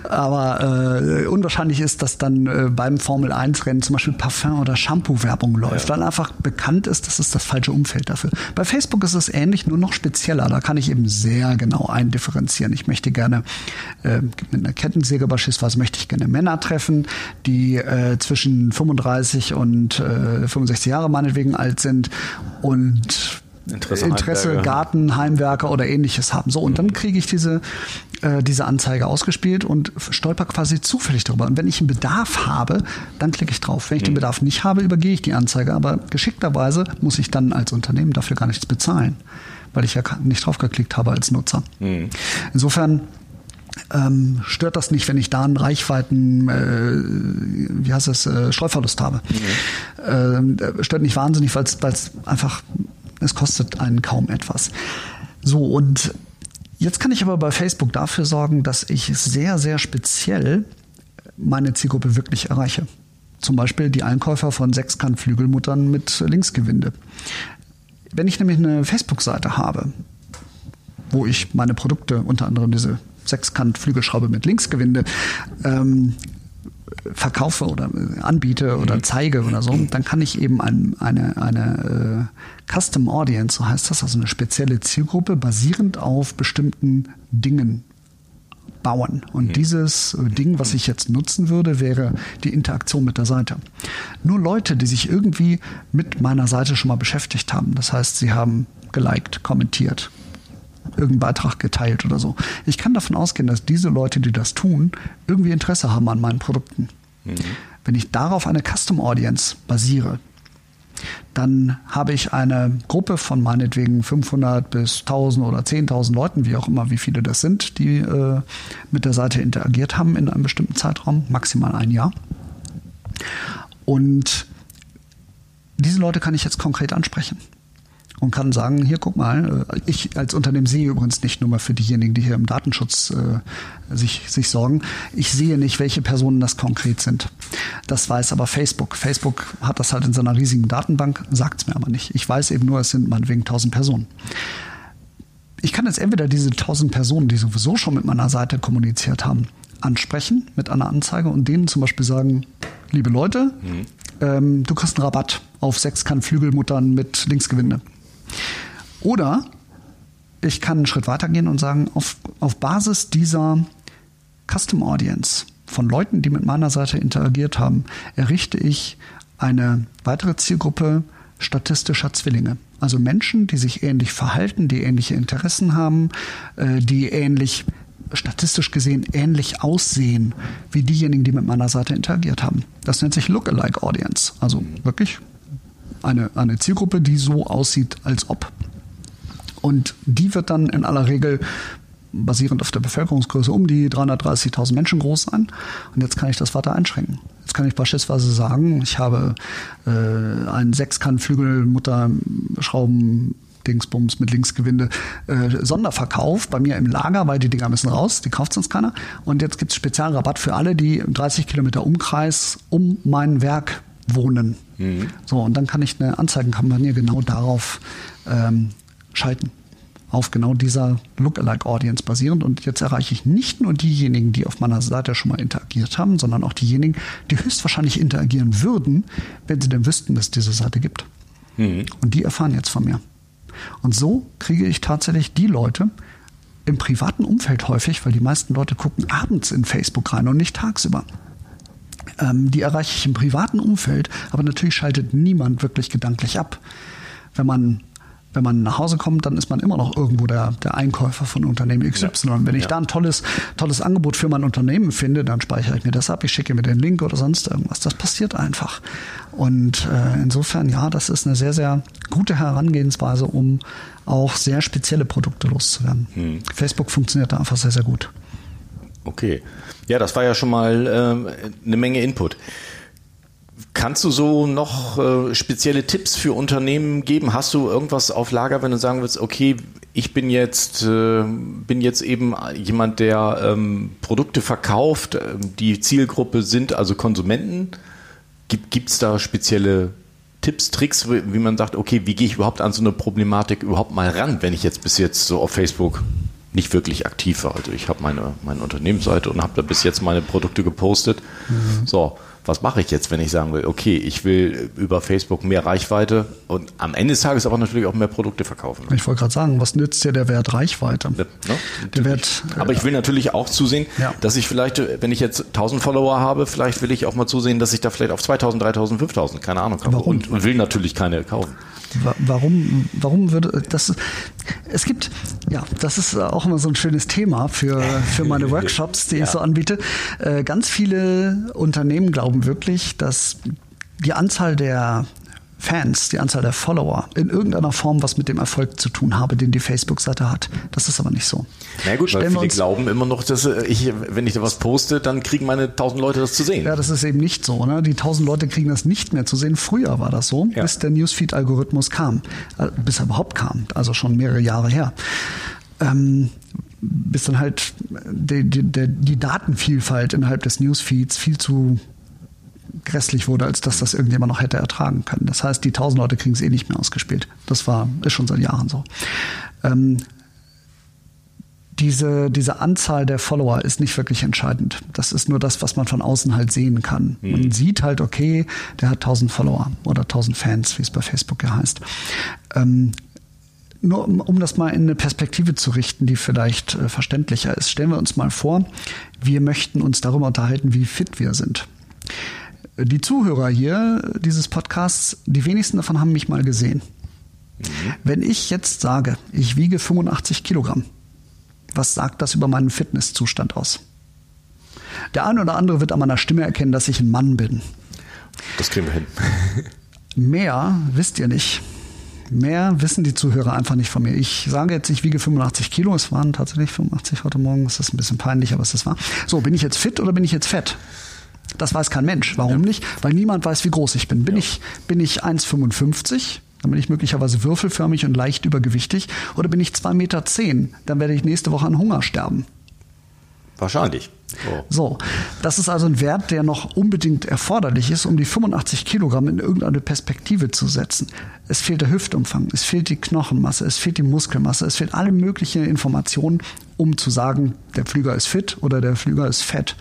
Aber äh, unwahrscheinlich ist, dass dann äh, beim Formel 1 Rennen zum Beispiel Parfum oder Shampoo Werbung läuft läuft, weil einfach bekannt ist, das ist das falsche Umfeld dafür. Bei Facebook ist es ähnlich, nur noch spezieller. Da kann ich eben sehr genau eindifferenzieren. Ich möchte gerne äh, mit einer Kettensäge beispielsweise möchte ich gerne Männer treffen, die äh, zwischen 35 und äh, 65 Jahre meinetwegen alt sind und Interesse, Interesse Garten, Heimwerker oder ähnliches haben. So, und dann kriege ich diese, äh, diese Anzeige ausgespielt und stolper quasi zufällig darüber. Und wenn ich einen Bedarf habe, dann klicke ich drauf. Wenn ich mhm. den Bedarf nicht habe, übergehe ich die Anzeige. Aber geschickterweise muss ich dann als Unternehmen dafür gar nichts bezahlen, weil ich ja nicht drauf geklickt habe als Nutzer. Mhm. Insofern ähm, stört das nicht, wenn ich da einen Reichweiten, äh, wie heißt es, äh, Streuverlust habe. Mhm. Äh, stört nicht wahnsinnig, weil es einfach es kostet einen kaum etwas. So, und jetzt kann ich aber bei Facebook dafür sorgen, dass ich sehr, sehr speziell meine Zielgruppe wirklich erreiche. Zum Beispiel die Einkäufer von Sechskantflügelmuttern mit Linksgewinde. Wenn ich nämlich eine Facebook-Seite habe, wo ich meine Produkte, unter anderem diese Sechskant-Flügelschraube mit Linksgewinde, ähm, verkaufe oder anbiete oder mhm. zeige oder so, dann kann ich eben ein, eine, eine äh, Custom Audience, so heißt das, also eine spezielle Zielgruppe basierend auf bestimmten Dingen bauen. Und mhm. dieses äh, Ding, was ich jetzt nutzen würde, wäre die Interaktion mit der Seite. Nur Leute, die sich irgendwie mit meiner Seite schon mal beschäftigt haben. Das heißt, sie haben geliked, kommentiert, irgendeinen Beitrag geteilt oder so. Ich kann davon ausgehen, dass diese Leute, die das tun, irgendwie Interesse haben an meinen Produkten. Mhm. Wenn ich darauf eine Custom Audience basiere, dann habe ich eine Gruppe von meinetwegen 500 bis 1000 oder 10.000 Leuten, wie auch immer, wie viele das sind, die äh, mit der Seite interagiert haben in einem bestimmten Zeitraum, maximal ein Jahr. Und diese Leute kann ich jetzt konkret ansprechen und kann sagen, hier guck mal, äh, ich als Unternehmen sehe übrigens nicht nur mal für diejenigen, die hier im Datenschutz äh, sich, sich sorgen, ich sehe nicht, welche Personen das konkret sind. Das weiß aber Facebook. Facebook hat das halt in seiner riesigen Datenbank, sagt es mir aber nicht. Ich weiß eben nur, es sind meinetwegen 1000 Personen. Ich kann jetzt entweder diese 1000 Personen, die sowieso schon mit meiner Seite kommuniziert haben, ansprechen mit einer Anzeige und denen zum Beispiel sagen, liebe Leute, mhm. ähm, du kriegst einen Rabatt auf Sechskant-Flügelmuttern mit Linksgewinde. Oder ich kann einen Schritt weiter gehen und sagen, auf, auf Basis dieser Custom Audience von Leuten, die mit meiner Seite interagiert haben, errichte ich eine weitere Zielgruppe statistischer Zwillinge. Also Menschen, die sich ähnlich verhalten, die ähnliche Interessen haben, äh, die ähnlich statistisch gesehen ähnlich aussehen wie diejenigen, die mit meiner Seite interagiert haben. Das nennt sich Lookalike Audience. Also wirklich eine, eine Zielgruppe, die so aussieht, als ob. Und die wird dann in aller Regel basierend auf der Bevölkerungsgröße um die 330.000 Menschen groß sein. Und jetzt kann ich das weiter einschränken. Jetzt kann ich beispielsweise sagen, ich habe äh, einen Sechskant-Flügelmutter-Schrauben Dingsbums mit Linksgewinde äh, Sonderverkauf bei mir im Lager, weil die Dinger müssen raus, die kauft sonst keiner. Und jetzt gibt es Spezialrabatt für alle, die 30 Kilometer Umkreis um mein Werk wohnen. Mhm. So, und dann kann ich eine Anzeigenkampagne genau darauf ähm, schalten auf genau dieser Lookalike-Audience basierend. Und jetzt erreiche ich nicht nur diejenigen, die auf meiner Seite schon mal interagiert haben, sondern auch diejenigen, die höchstwahrscheinlich interagieren würden, wenn sie denn wüssten, dass es diese Seite gibt. Mhm. Und die erfahren jetzt von mir. Und so kriege ich tatsächlich die Leute im privaten Umfeld häufig, weil die meisten Leute gucken abends in Facebook rein und nicht tagsüber. Ähm, die erreiche ich im privaten Umfeld, aber natürlich schaltet niemand wirklich gedanklich ab. Wenn man wenn man nach Hause kommt, dann ist man immer noch irgendwo der, der Einkäufer von Unternehmen XY. Ja. Und wenn ich ja. da ein tolles, tolles Angebot für mein Unternehmen finde, dann speichere ich mir das ab, ich schicke mir den Link oder sonst irgendwas. Das passiert einfach. Und äh, insofern, ja, das ist eine sehr, sehr gute Herangehensweise, um auch sehr spezielle Produkte loszuwerden. Hm. Facebook funktioniert da einfach sehr, sehr gut. Okay. Ja, das war ja schon mal äh, eine Menge Input. Kannst du so noch äh, spezielle Tipps für Unternehmen geben? Hast du irgendwas auf Lager, wenn du sagen willst, okay, ich bin jetzt, äh, bin jetzt eben jemand, der ähm, Produkte verkauft, ähm, die Zielgruppe sind also Konsumenten. Gibt es da spezielle Tipps, Tricks, wie man sagt, okay, wie gehe ich überhaupt an so eine Problematik überhaupt mal ran, wenn ich jetzt bis jetzt so auf Facebook nicht wirklich aktiv war. Also ich habe meine, meine Unternehmensseite und habe da bis jetzt meine Produkte gepostet. Mhm. So, was mache ich jetzt, wenn ich sagen will, okay, ich will über Facebook mehr Reichweite und am Ende des Tages aber natürlich auch mehr Produkte verkaufen. Ich wollte gerade sagen, was nützt dir der Wert Reichweite? Ja, ne? der Wert, aber ich will natürlich auch zusehen, ja. dass ich vielleicht, wenn ich jetzt 1000 Follower habe, vielleicht will ich auch mal zusehen, dass ich da vielleicht auf 2000, 3000, 5000, keine Ahnung, kaufe. Warum? Und, und will natürlich keine kaufen. Warum, warum würde das? Es gibt, ja, das ist auch immer so ein schönes Thema für, für meine Workshops, die ja. ich so anbiete. Äh, ganz viele Unternehmen glauben wirklich, dass die Anzahl der Fans, die Anzahl der Follower in irgendeiner Form was mit dem Erfolg zu tun habe, den die Facebook-Seite hat. Das ist aber nicht so. Na gut, Stellen weil viele glauben immer noch, dass äh, ich, wenn ich da was poste, dann kriegen meine tausend Leute das zu sehen. Ja, das ist eben nicht so. Ne? Die tausend Leute kriegen das nicht mehr zu sehen. Früher war das so, ja. bis der Newsfeed-Algorithmus kam, äh, bis er überhaupt kam, also schon mehrere Jahre her. Ähm, bis dann halt die, die, die Datenvielfalt innerhalb des Newsfeeds viel zu grässlich wurde, als dass das irgendjemand noch hätte ertragen können. Das heißt, die tausend Leute kriegen es eh nicht mehr ausgespielt. Das war, ist schon seit Jahren so. Ähm, diese, diese Anzahl der Follower ist nicht wirklich entscheidend. Das ist nur das, was man von außen halt sehen kann. Mhm. Man sieht halt, okay, der hat 1000 Follower oder 1000 Fans, wie es bei Facebook ja heißt. Ähm, nur um, um, das mal in eine Perspektive zu richten, die vielleicht äh, verständlicher ist. Stellen wir uns mal vor, wir möchten uns darüber unterhalten, wie fit wir sind die Zuhörer hier dieses Podcasts, die wenigsten davon haben mich mal gesehen. Mhm. Wenn ich jetzt sage, ich wiege 85 Kilogramm, was sagt das über meinen Fitnesszustand aus? Der eine oder andere wird an meiner Stimme erkennen, dass ich ein Mann bin. Das kriegen wir hin. Mehr wisst ihr nicht. Mehr wissen die Zuhörer einfach nicht von mir. Ich sage jetzt, ich wiege 85 Kilo. Es waren tatsächlich 85 heute Morgen. Das ist ein bisschen peinlich, aber es ist wahr. So, bin ich jetzt fit oder bin ich jetzt fett? Das weiß kein Mensch. Warum ja. nicht? Weil niemand weiß, wie groß ich bin. Bin ja. ich, bin ich 1,55? Dann bin ich möglicherweise würfelförmig und leicht übergewichtig. Oder bin ich 2,10 Meter? Dann werde ich nächste Woche an Hunger sterben. Wahrscheinlich. Oh. So, das ist also ein Wert, der noch unbedingt erforderlich ist, um die 85 Kilogramm in irgendeine Perspektive zu setzen. Es fehlt der Hüftumfang, es fehlt die Knochenmasse, es fehlt die Muskelmasse, es fehlt alle möglichen Informationen, um zu sagen, der Flüger ist fit oder der Flüger ist fett.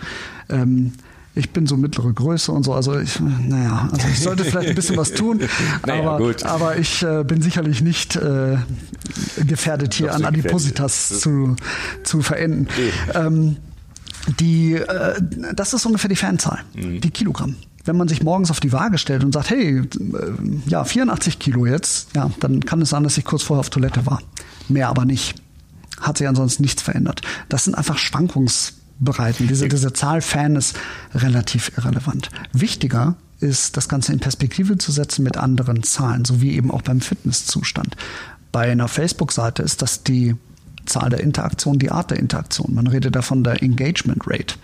Ähm, ich bin so mittlere Größe und so. Also ich, naja, also ich sollte vielleicht ein bisschen was tun, naja, aber, gut. aber ich äh, bin sicherlich nicht äh, gefährdet, hier an Adipositas zu, zu verenden. Nee. Ähm, die, äh, das ist ungefähr die Fanzahl, mhm. die Kilogramm. wenn man sich morgens auf die Waage stellt und sagt, hey, äh, ja, 84 Kilo jetzt, ja, dann kann es sein, dass ich kurz vorher auf Toilette war. Mehr aber nicht. Hat sich ansonsten nichts verändert. Das sind einfach Schwankungsbereiten. Diese, diese Zahl Fan ist relativ irrelevant. Wichtiger ist, das Ganze in Perspektive zu setzen mit anderen Zahlen, so wie eben auch beim Fitnesszustand. Bei einer Facebook-Seite ist das die Zahl der Interaktion, die Art der Interaktion. Man redet davon der Engagement Rate,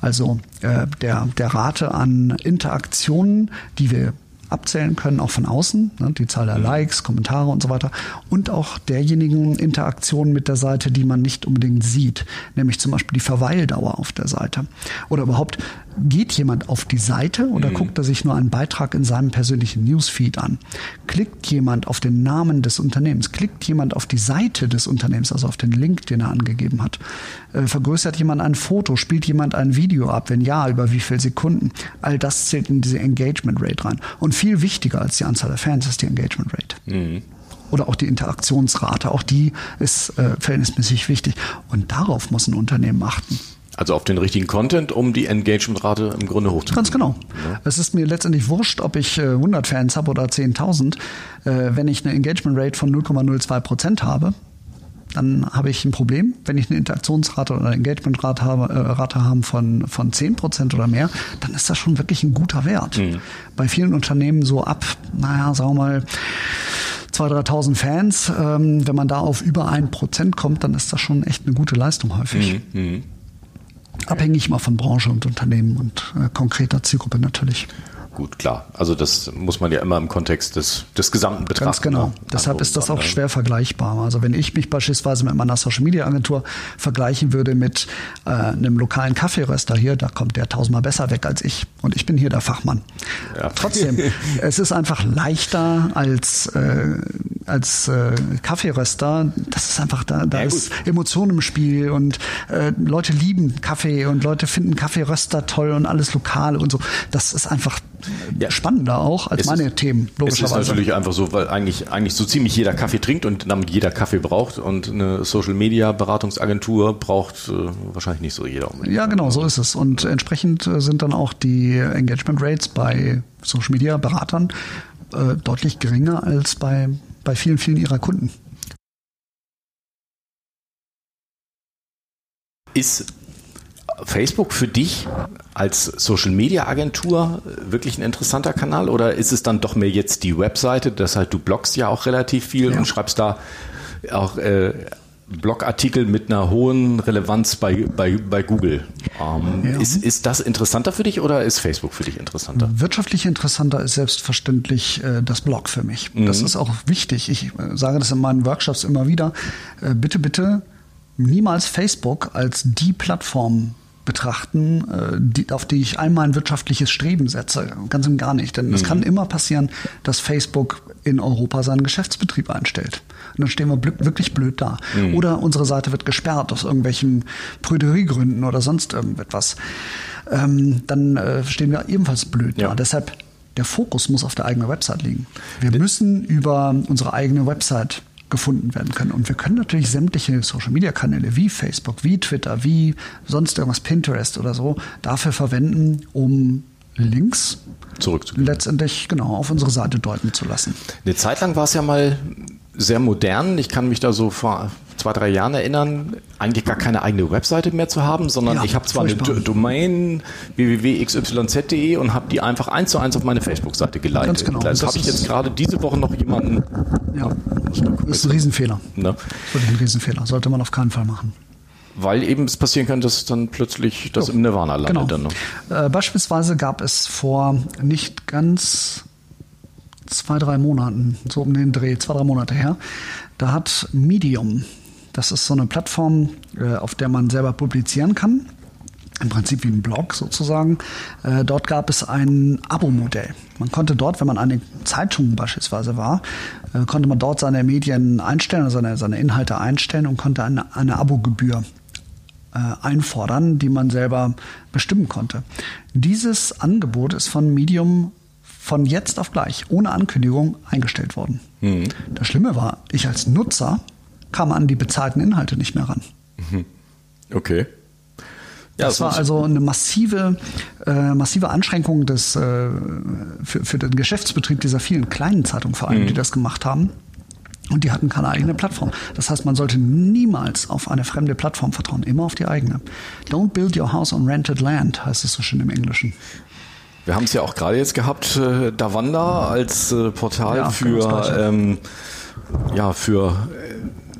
also äh, der, der Rate an Interaktionen, die wir abzählen können, auch von außen, ne, die Zahl der Likes, Kommentare und so weiter, und auch derjenigen Interaktionen mit der Seite, die man nicht unbedingt sieht, nämlich zum Beispiel die Verweildauer auf der Seite. Oder überhaupt, geht jemand auf die Seite oder mhm. guckt er sich nur einen Beitrag in seinem persönlichen Newsfeed an? Klickt jemand auf den Namen des Unternehmens? Klickt jemand auf die Seite des Unternehmens, also auf den Link, den er angegeben hat? Äh, vergrößert jemand ein Foto? Spielt jemand ein Video ab? Wenn ja, über wie viele Sekunden? All das zählt in diese Engagement Rate rein. Und viel wichtiger als die Anzahl der Fans ist die Engagement Rate. Mhm. Oder auch die Interaktionsrate, auch die ist äh, verhältnismäßig wichtig. Und darauf muss ein Unternehmen achten. Also auf den richtigen Content, um die Engagement-Rate im Grunde hochzukriegen. Ganz genau. Ja. Es ist mir letztendlich wurscht, ob ich 100 äh, Fans habe oder 10.000. Äh, wenn ich eine Engagement-Rate von 0,02 Prozent habe, dann habe ich ein Problem. Wenn ich eine Interaktionsrate oder eine Engagement-Rate habe, äh, Rate haben von, von 10 Prozent oder mehr, dann ist das schon wirklich ein guter Wert. Mhm. Bei vielen Unternehmen so ab, naja, sagen wir mal, 2.000, 3.000 Fans, ähm, wenn man da auf über ein Prozent kommt, dann ist das schon echt eine gute Leistung häufig. Mhm. Abhängig immer von Branche und Unternehmen und äh, konkreter Zielgruppe natürlich. Gut, klar. Also das muss man ja immer im Kontext des, des Gesamten betrachten. Ganz genau. Ne? Deshalb ist das auch schwer vergleichbar. Also wenn ich mich beispielsweise mit meiner Social Media Agentur vergleichen würde mit äh, einem lokalen Kaffeeröster hier, da kommt der tausendmal besser weg als ich. Und ich bin hier der Fachmann. Ja. Trotzdem, es ist einfach leichter als, äh, als äh, Kaffeeröster. Das ist einfach, da, da ja, ist Emotion im Spiel und äh, Leute lieben Kaffee und Leute finden Kaffeeröster toll und alles lokal und so. Das ist einfach ja. spannender auch als es meine ist, Themen, logischerweise. Es ist natürlich einfach so, weil eigentlich, eigentlich so ziemlich jeder Kaffee trinkt und damit jeder Kaffee braucht und eine Social Media Beratungsagentur braucht äh, wahrscheinlich nicht so jeder. Unbedingt. Ja, genau, so ist es. Und entsprechend äh, sind dann auch die Engagement Rates bei Social Media Beratern äh, deutlich geringer als bei, bei vielen, vielen ihrer Kunden. Ist Facebook für dich als Social Media Agentur wirklich ein interessanter Kanal oder ist es dann doch mehr jetzt die Webseite? Das heißt, du bloggst ja auch relativ viel ja. und schreibst da auch äh, Blogartikel mit einer hohen Relevanz bei, bei, bei Google. Ähm, ja. ist, ist das interessanter für dich oder ist Facebook für dich interessanter? Wirtschaftlich interessanter ist selbstverständlich äh, das Blog für mich. Mhm. Das ist auch wichtig. Ich äh, sage das in meinen Workshops immer wieder. Äh, bitte, bitte niemals Facebook als die Plattform betrachten, äh, die, auf die ich einmal ein wirtschaftliches Streben setze. Ganz und gar nicht. Denn es mhm. kann immer passieren, dass Facebook in Europa seinen Geschäftsbetrieb einstellt. Und dann stehen wir blöd, wirklich blöd da. Mhm. Oder unsere Seite wird gesperrt aus irgendwelchen Prüderiegründen oder sonst irgendetwas. Ähm, dann äh, stehen wir ebenfalls blöd ja. da. Deshalb der Fokus muss auf der eigenen Website liegen. Wir müssen über unsere eigene Website gefunden werden können. Und wir können natürlich sämtliche Social-Media-Kanäle wie Facebook, wie Twitter, wie sonst irgendwas, Pinterest oder so, dafür verwenden, um Links letztendlich genau auf unsere Seite deuten zu lassen. Eine Zeit lang war es ja mal sehr modern. Ich kann mich da so vor zwei, drei Jahren erinnern, eigentlich gar keine eigene Webseite mehr zu haben, sondern ja, ich habe zwar eine Domain www.xyz.de und habe die einfach eins zu eins auf meine Facebook-Seite geleitet. Ganz genau. Das, das habe ich jetzt gerade diese Woche noch jemanden. Ja, das ist ein Riesenfehler. Ne? Wirklich ein Riesenfehler. Sollte man auf keinen Fall machen weil eben es passieren kann, dass dann plötzlich das so, im Nirvana landet. Genau. Dann, ne? äh, beispielsweise gab es vor nicht ganz zwei, drei Monaten, so um den Dreh, zwei, drei Monate her, da hat Medium, das ist so eine Plattform, äh, auf der man selber publizieren kann, im Prinzip wie ein Blog sozusagen. Äh, dort gab es ein Abo-Modell. Man konnte dort, wenn man eine Zeitung beispielsweise war, äh, konnte man dort seine Medien einstellen, also seine, seine Inhalte einstellen und konnte eine, eine Abogebühr einfordern, die man selber bestimmen konnte. Dieses Angebot ist von Medium von jetzt auf gleich, ohne Ankündigung, eingestellt worden. Mhm. Das Schlimme war, ich als Nutzer kam an die bezahlten Inhalte nicht mehr ran. Mhm. Okay. Ja, das, das war also eine massive, äh, massive Anschränkung des, äh, für, für den Geschäftsbetrieb dieser vielen kleinen Zeitungen vor allem, mhm. die das gemacht haben. Und die hatten keine eigene Plattform. Das heißt, man sollte niemals auf eine fremde Plattform vertrauen, immer auf die eigene. Don't build your house on rented land, heißt es so schön im Englischen. Wir haben es ja auch gerade jetzt gehabt, äh, Davanda als äh, Portal ja, für, ähm, ja, für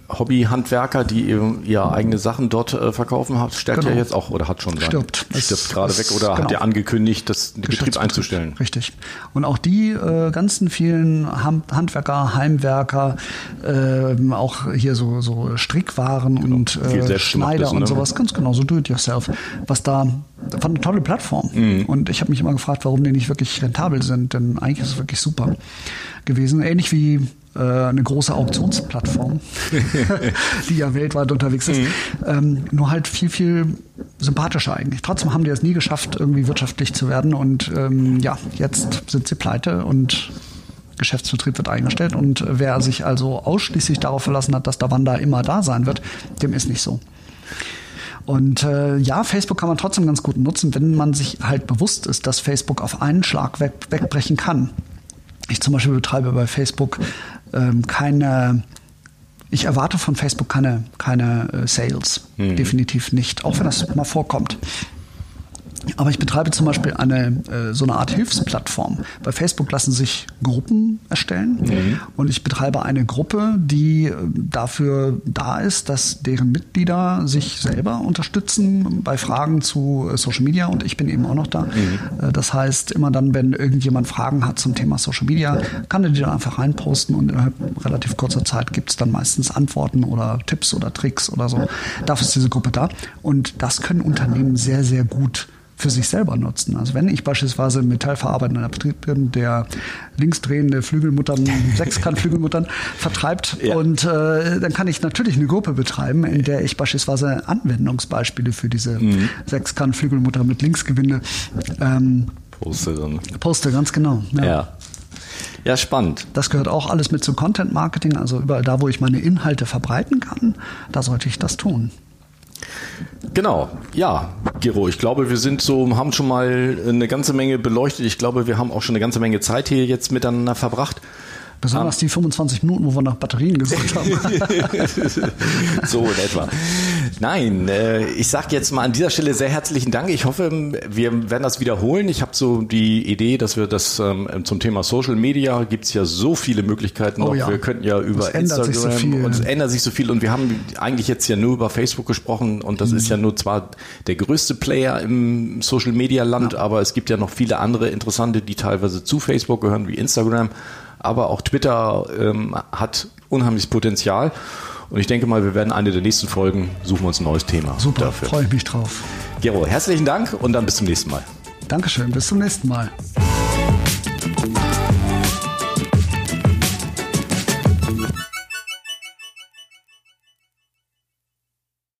Hobbyhandwerker, die ihre eigene Sachen dort äh, verkaufen, hat, stärkt genau. ja jetzt auch oder hat schon stirbt. Stirbt gerade weg oder genau. hat ja angekündigt, das den Betrieb einzustellen. Richtig. Und auch die äh, ganzen vielen Handwerker, Heimwerker, äh, auch hier so, so Strickwaren genau. und äh, Schneider und ne? sowas, ganz genau, so do it yourself. Was da, war eine tolle Plattform. Mhm. Und ich habe mich immer gefragt, warum die nicht wirklich rentabel sind, denn eigentlich ist es wirklich super gewesen. Ähnlich wie eine große Auktionsplattform, die ja weltweit unterwegs ist. Mhm. Ähm, nur halt viel, viel sympathischer eigentlich. Trotzdem haben die es nie geschafft, irgendwie wirtschaftlich zu werden. Und ähm, ja, jetzt sind sie pleite und Geschäftsbetrieb wird eingestellt. Und wer sich also ausschließlich darauf verlassen hat, dass der Wanda immer da sein wird, dem ist nicht so. Und äh, ja, Facebook kann man trotzdem ganz gut nutzen, wenn man sich halt bewusst ist, dass Facebook auf einen Schlag weg, wegbrechen kann. Ich zum Beispiel betreibe bei Facebook ähm, keine, ich erwarte von Facebook keine, keine äh, Sales. Mhm. Definitiv nicht, auch wenn das mal vorkommt. Aber ich betreibe zum Beispiel eine äh, so eine Art Hilfsplattform. Bei Facebook lassen sich Gruppen erstellen mhm. und ich betreibe eine Gruppe, die äh, dafür da ist, dass deren Mitglieder sich selber unterstützen bei Fragen zu äh, Social Media und ich bin eben auch noch da. Mhm. Das heißt, immer dann, wenn irgendjemand Fragen hat zum Thema Social Media, kann er die dann einfach reinposten und innerhalb relativ kurzer Zeit gibt es dann meistens Antworten oder Tipps oder Tricks oder so. Dafür ist diese Gruppe da und das können Unternehmen sehr, sehr gut für sich selber nutzen. Also wenn ich beispielsweise metallverarbeitender Betrieb bin, der linksdrehende Flügelmuttern, Sechskant-Flügelmuttern vertreibt ja. und äh, dann kann ich natürlich eine Gruppe betreiben, in der ich beispielsweise Anwendungsbeispiele für diese mhm. Sechskant-Flügelmutter mit Linksgewinde ähm, poste dann. Poste, ganz genau. ja. ja. Ja, spannend. Das gehört auch alles mit zu Content Marketing, also überall da, wo ich meine Inhalte verbreiten kann, da sollte ich das tun. Genau, ja, Gero, ich glaube, wir sind so, haben schon mal eine ganze Menge beleuchtet. Ich glaube, wir haben auch schon eine ganze Menge Zeit hier jetzt miteinander verbracht. Besonders um, die 25 Minuten, wo wir nach Batterien gesucht haben. so in etwa. Nein, äh, ich sage jetzt mal an dieser Stelle sehr herzlichen Dank. Ich hoffe, wir werden das wiederholen. Ich habe so die Idee, dass wir das ähm, zum Thema Social Media gibt es ja so viele Möglichkeiten. Oh ja. Wir könnten ja über Instagram so und es ändert sich so viel und wir haben eigentlich jetzt ja nur über Facebook gesprochen und das mhm. ist ja nur zwar der größte Player im Social Media Land, ja. aber es gibt ja noch viele andere interessante, die teilweise zu Facebook gehören, wie Instagram aber auch Twitter ähm, hat unheimliches Potenzial. Und ich denke mal, wir werden eine der nächsten Folgen suchen wir uns ein neues Thema. Super, dafür. freue ich mich drauf. Gero, herzlichen Dank und dann bis zum nächsten Mal. Dankeschön, bis zum nächsten Mal.